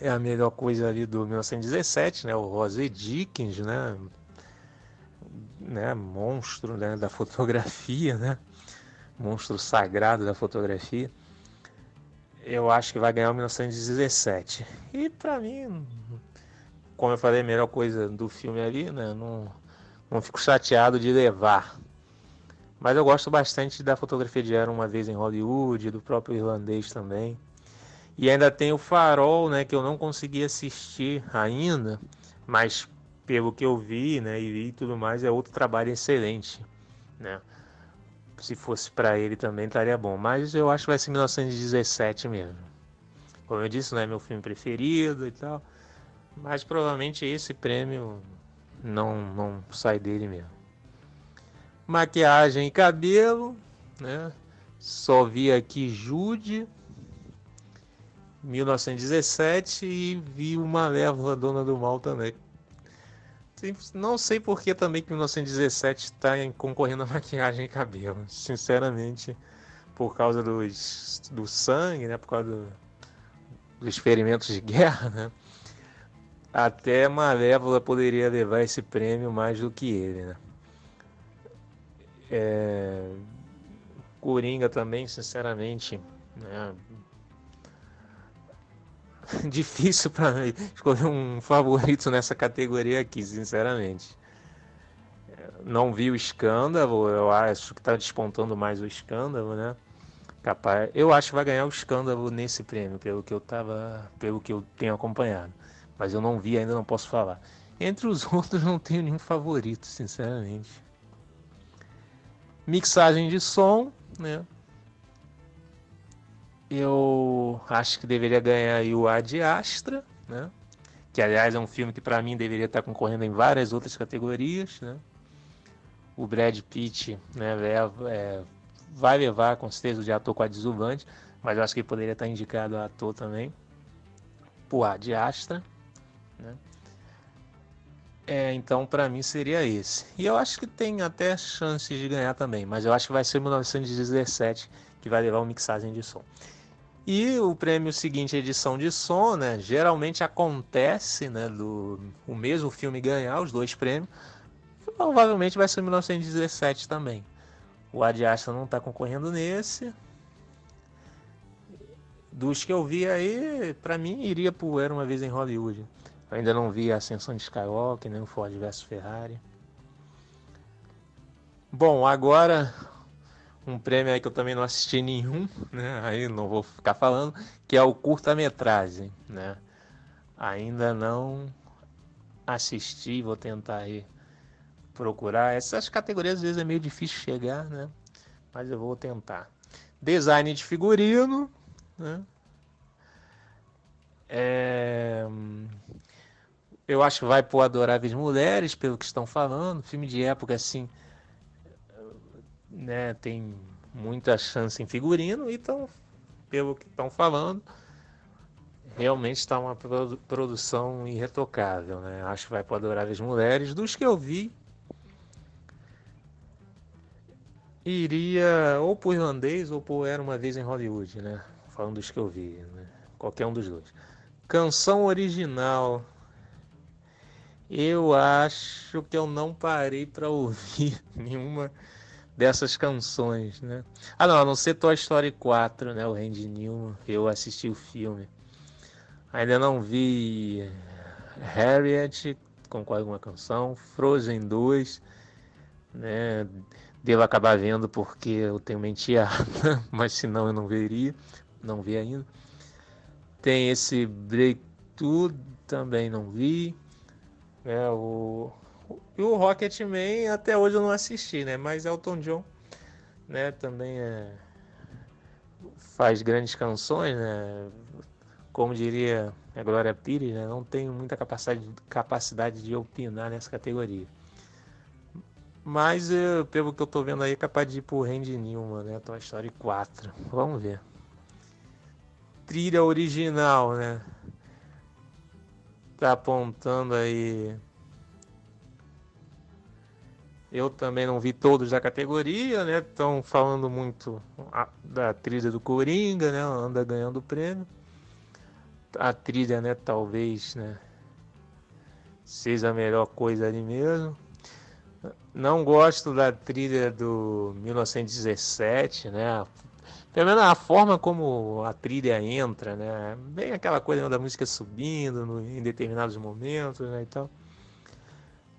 é a melhor coisa ali do 1917, né? O Rose Dickens, né? Né? Monstro né? da fotografia, né? Monstro sagrado da fotografia eu acho que vai ganhar o 1917. E para mim, como eu falei, a melhor coisa do filme ali, né? Não, não fico chateado de levar. Mas eu gosto bastante da fotografia de Era uma vez em Hollywood, do próprio irlandês também. E ainda tem o Farol, né, que eu não consegui assistir ainda, mas pelo que eu vi, né, e vi tudo mais, é outro trabalho excelente, né? se fosse para ele também estaria bom. Mas eu acho que vai ser 1917 mesmo. Como eu disse, não é meu filme preferido e tal. Mas provavelmente esse prêmio não, não sai dele mesmo. Maquiagem e cabelo, né? Só vi aqui Jude, 1917 e vi uma leva Dona do Mal também. Não sei por que também que 1917 está concorrendo a maquiagem e cabelo. Sinceramente, por causa dos, do sangue, né? Por causa do, dos experimentos de guerra, né? Até Malévola poderia levar esse prêmio mais do que ele, né? É... Coringa também, sinceramente, né? difícil para escolher um favorito nessa categoria aqui, sinceramente. Não vi o escândalo, eu acho que está despontando mais o escândalo, né? Capaz, eu acho que vai ganhar o escândalo nesse prêmio, pelo que eu tava, pelo que eu tenho acompanhado. Mas eu não vi ainda, não posso falar. Entre os outros não tenho nenhum favorito, sinceramente. Mixagem de som, né? Eu acho que deveria ganhar o Ad Astra, né? que aliás é um filme que para mim deveria estar concorrendo em várias outras categorias. Né? O Brad Pitt né, é, vai levar com certeza de ator coadjuvante, mas eu acho que ele poderia estar indicado a ator também, por Ad Astra. Né? É, então para mim seria esse. E eu acho que tem até chances de ganhar também, mas eu acho que vai ser 1917 que vai levar o mixagem de som. E o prêmio seguinte, edição de som, né? Geralmente acontece, né? Do o mesmo filme ganhar os dois prêmios. Provavelmente vai ser 1917 também. O Ad Astra não está concorrendo nesse. Dos que eu vi aí, para mim iria pro Era uma vez em Hollywood. Eu ainda não vi a Ascensão de Skywalker, nem o Ford vs Ferrari. Bom, agora um prêmio aí que eu também não assisti nenhum, né? Aí não vou ficar falando, que é o curta-metragem, né? Ainda não assisti, vou tentar aí procurar. Essas categorias às vezes é meio difícil chegar, né? Mas eu vou tentar. Design de figurino, né? É... Eu acho que vai por Adoráveis Mulheres, pelo que estão falando. Filme de época, assim, né, tem muita chance em figurino, então, pelo que estão falando, realmente está uma produção irretocável, né? Acho que vai para Adoráveis Mulheres. Dos que eu vi, iria ou por irlandês ou por Era Uma Vez em Hollywood, né? Falando dos que eu vi, né? Qualquer um dos dois. Canção original. Eu acho que eu não parei para ouvir nenhuma dessas canções, né? Ah, não, a não ser Toy Story 4, né? O Randy Newman, eu assisti o filme. Ainda não vi Harriet com alguma canção, Frozen 2, né? Devo acabar vendo porque eu tenho uma enteada, mas senão eu não veria, não vi ainda. Tem esse Break Tudo, também não vi. É, o e o Rocketman até hoje eu não assisti, né? Mas Elton John, né, também é faz grandes canções, né? Como diria a Glória Pires, né? não tenho muita capacidade, capacidade de opinar nessa categoria. Mas eu, pelo que eu tô vendo aí, é capaz de ir pro Randy Newman, né? Toy Story 4. Vamos ver. Trilha original, né? Tá apontando aí eu também não vi todos da categoria, né? Estão falando muito da trilha do Coringa, né? Anda ganhando o prêmio. A trilha, né? Talvez, né? Seja a melhor coisa ali mesmo. Não gosto da trilha do 1917, né? Pelo menos a forma como a trilha entra, né? Bem aquela coisa da música subindo no, em determinados momentos, né? E tal.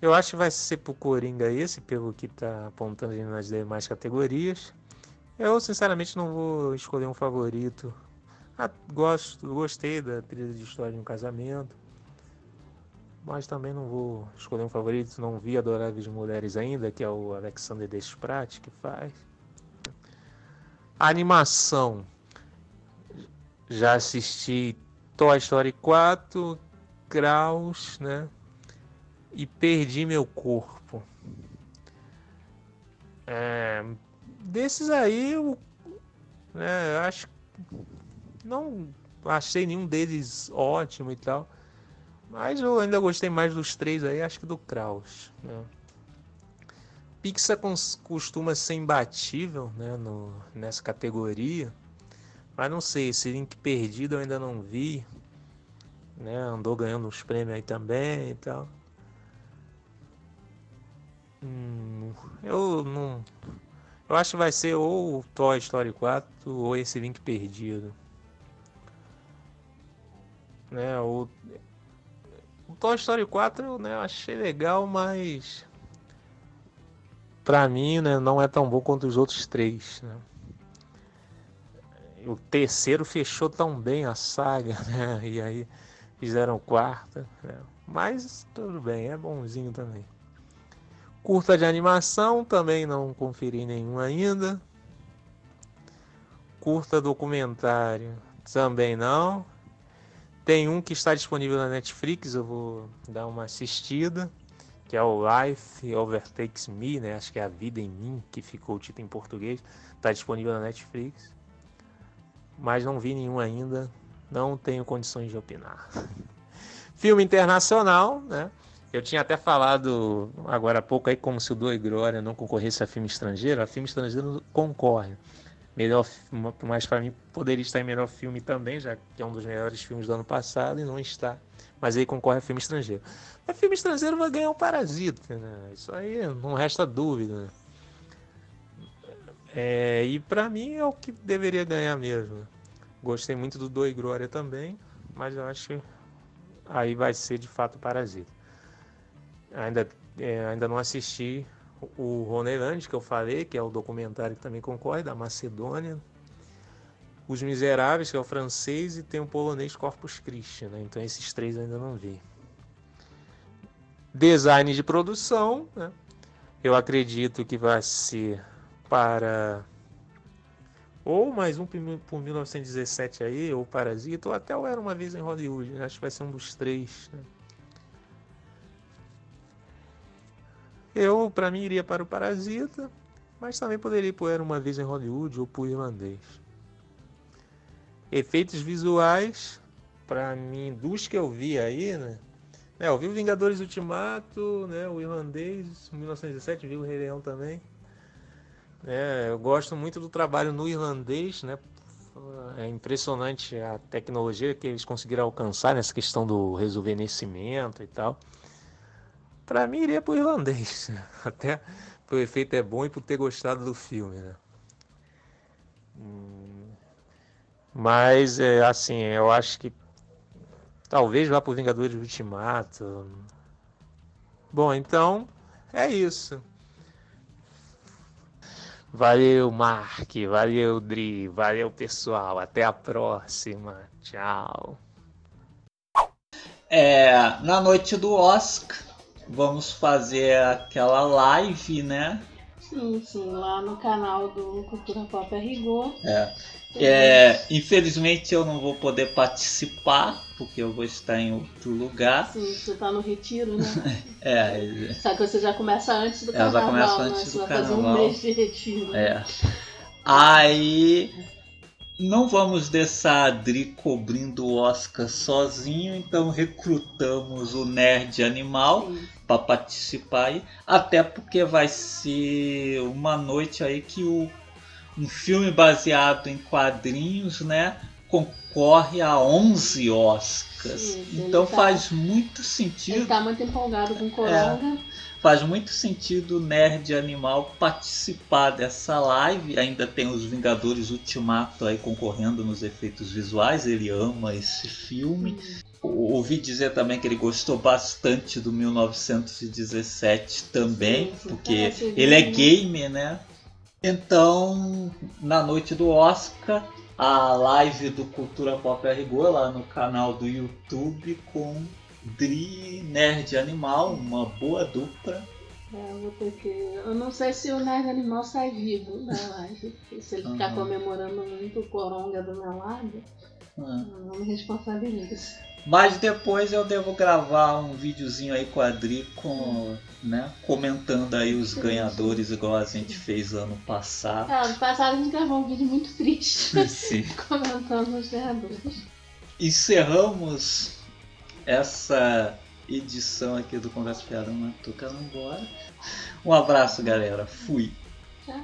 Eu acho que vai ser pro Coringa esse, pelo que tá apontando nas demais categorias. Eu sinceramente não vou escolher um favorito. Ah, gosto, gostei da trilha de história de um casamento. Mas também não vou escolher um favorito. Não vi Adoráveis Mulheres ainda, que é o Alexander Desprat que faz. A animação. Já assisti Toy Story 4, Kraus, né? E perdi meu corpo. É, desses aí, eu, né, eu acho não achei nenhum deles ótimo e tal. Mas eu ainda gostei mais dos três aí, acho que do Kraus. Né? Pixar costuma ser imbatível né, no, nessa categoria. Mas não sei, esse link perdido eu ainda não vi. Né, andou ganhando uns prêmios aí também e tal. Hum, eu não. Eu acho que vai ser ou o Toy Story 4 ou esse link perdido. Né, o, o Toy Story 4 né, eu achei legal, mas pra mim né, não é tão bom quanto os outros três. Né? O terceiro fechou tão bem a saga, né? E aí fizeram o quarto. Né? Mas tudo bem, é bonzinho também. Curta de animação, também não conferi nenhum ainda. Curta documentário, também não. Tem um que está disponível na Netflix, eu vou dar uma assistida, que é o Life Overtakes Me, né? Acho que é A Vida em Mim, que ficou o título em português. Está disponível na Netflix. Mas não vi nenhum ainda, não tenho condições de opinar. Filme internacional, né? Eu tinha até falado agora há pouco aí como se o Doe Glória não concorresse a filme estrangeiro. A filme estrangeiro concorre. Melhor, mas para mim poderia estar em melhor filme também, já que é um dos melhores filmes do ano passado e não está. Mas aí concorre a filme estrangeiro. Mas filme estrangeiro vai ganhar um Parasita, né? Isso aí não resta dúvida. Né? É, e para mim é o que deveria ganhar mesmo. Gostei muito do Doi Glória também, mas eu acho que aí vai ser de fato Parasita. Ainda, é, ainda não assisti o Roneland, que eu falei, que é o documentário que também concorre, da Macedônia. Os Miseráveis, que é o francês, e tem o polonês Corpus Christi, né? Então esses três ainda não vi. Design de produção, né? eu acredito que vai ser para ou mais um por 1917 aí, ou Parasita, ou até o Era Uma Vez em Hollywood. Né? Acho que vai ser um dos três. Né? Eu, para mim, iria para o Parasita, mas também poderia ir para Era Uma Vez em Hollywood ou para o Irlandês. Efeitos visuais, para mim, dos que eu vi aí, né? É, eu vi o Vingadores Ultimato, né? O Irlandês, 1917, vi o Rei Leão também. É, eu gosto muito do trabalho no irlandês, né? É impressionante a tecnologia que eles conseguiram alcançar nessa questão do rejuvenescimento e tal. Para mim, iria para o irlandês. Até o efeito é bom e por ter gostado do filme, né? Hum, mas, é, assim, eu acho que talvez vá para o Vingadores Ultimato. Bom, então é isso. Valeu, Mark. Valeu, Dri. Valeu, pessoal. Até a próxima. Tchau. É, na noite do Oscar, vamos fazer aquela live, né? Sim, sim, lá no canal do Cultura Pop Rigor. É. é. Infelizmente eu não vou poder participar, porque eu vou estar em outro lugar. Sim, você está no retiro, né? é. Só que você já começa antes do carnaval, já começa antes né? Do carnaval. fazer um mês de retiro. É. Aí não vamos deixar a Adri cobrindo o Oscar sozinho, então recrutamos o Nerd Animal para participar aí, até porque vai ser uma noite aí que o, um filme baseado em quadrinhos, né, concorre a 11 Oscars. Sim, então tá, faz muito sentido. Ele tá muito empolgado com Coronga. É faz muito sentido o Nerd Animal participar dessa live. Ainda tem os Vingadores Ultimato aí concorrendo nos efeitos visuais. Ele ama esse filme. Ouvi dizer também que ele gostou bastante do 1917 também, Sim, sim. porque Parece ele é bem. gamer, né? Então, na noite do Oscar, a live do Cultura Pop a Rigor lá no canal do YouTube com Dri Nerd Animal, uma boa dupla. É, eu vou ter que. Eu não sei se o Nerd Animal sai vivo da live. Se ele ficar Uhum. comemorando muito o Coronga do meu lado, eu não me responsabilizo. Mas depois eu devo gravar um videozinho aí com a Dri com, né, comentando aí os ganhadores igual a gente fez ano passado. É, no passado a gente gravou um vídeo muito triste Sim. comentando os ganhadores. Encerramos essa edição aqui do Conversa Piada Matuca Embora. Um abraço, galera. Fui. Tchau.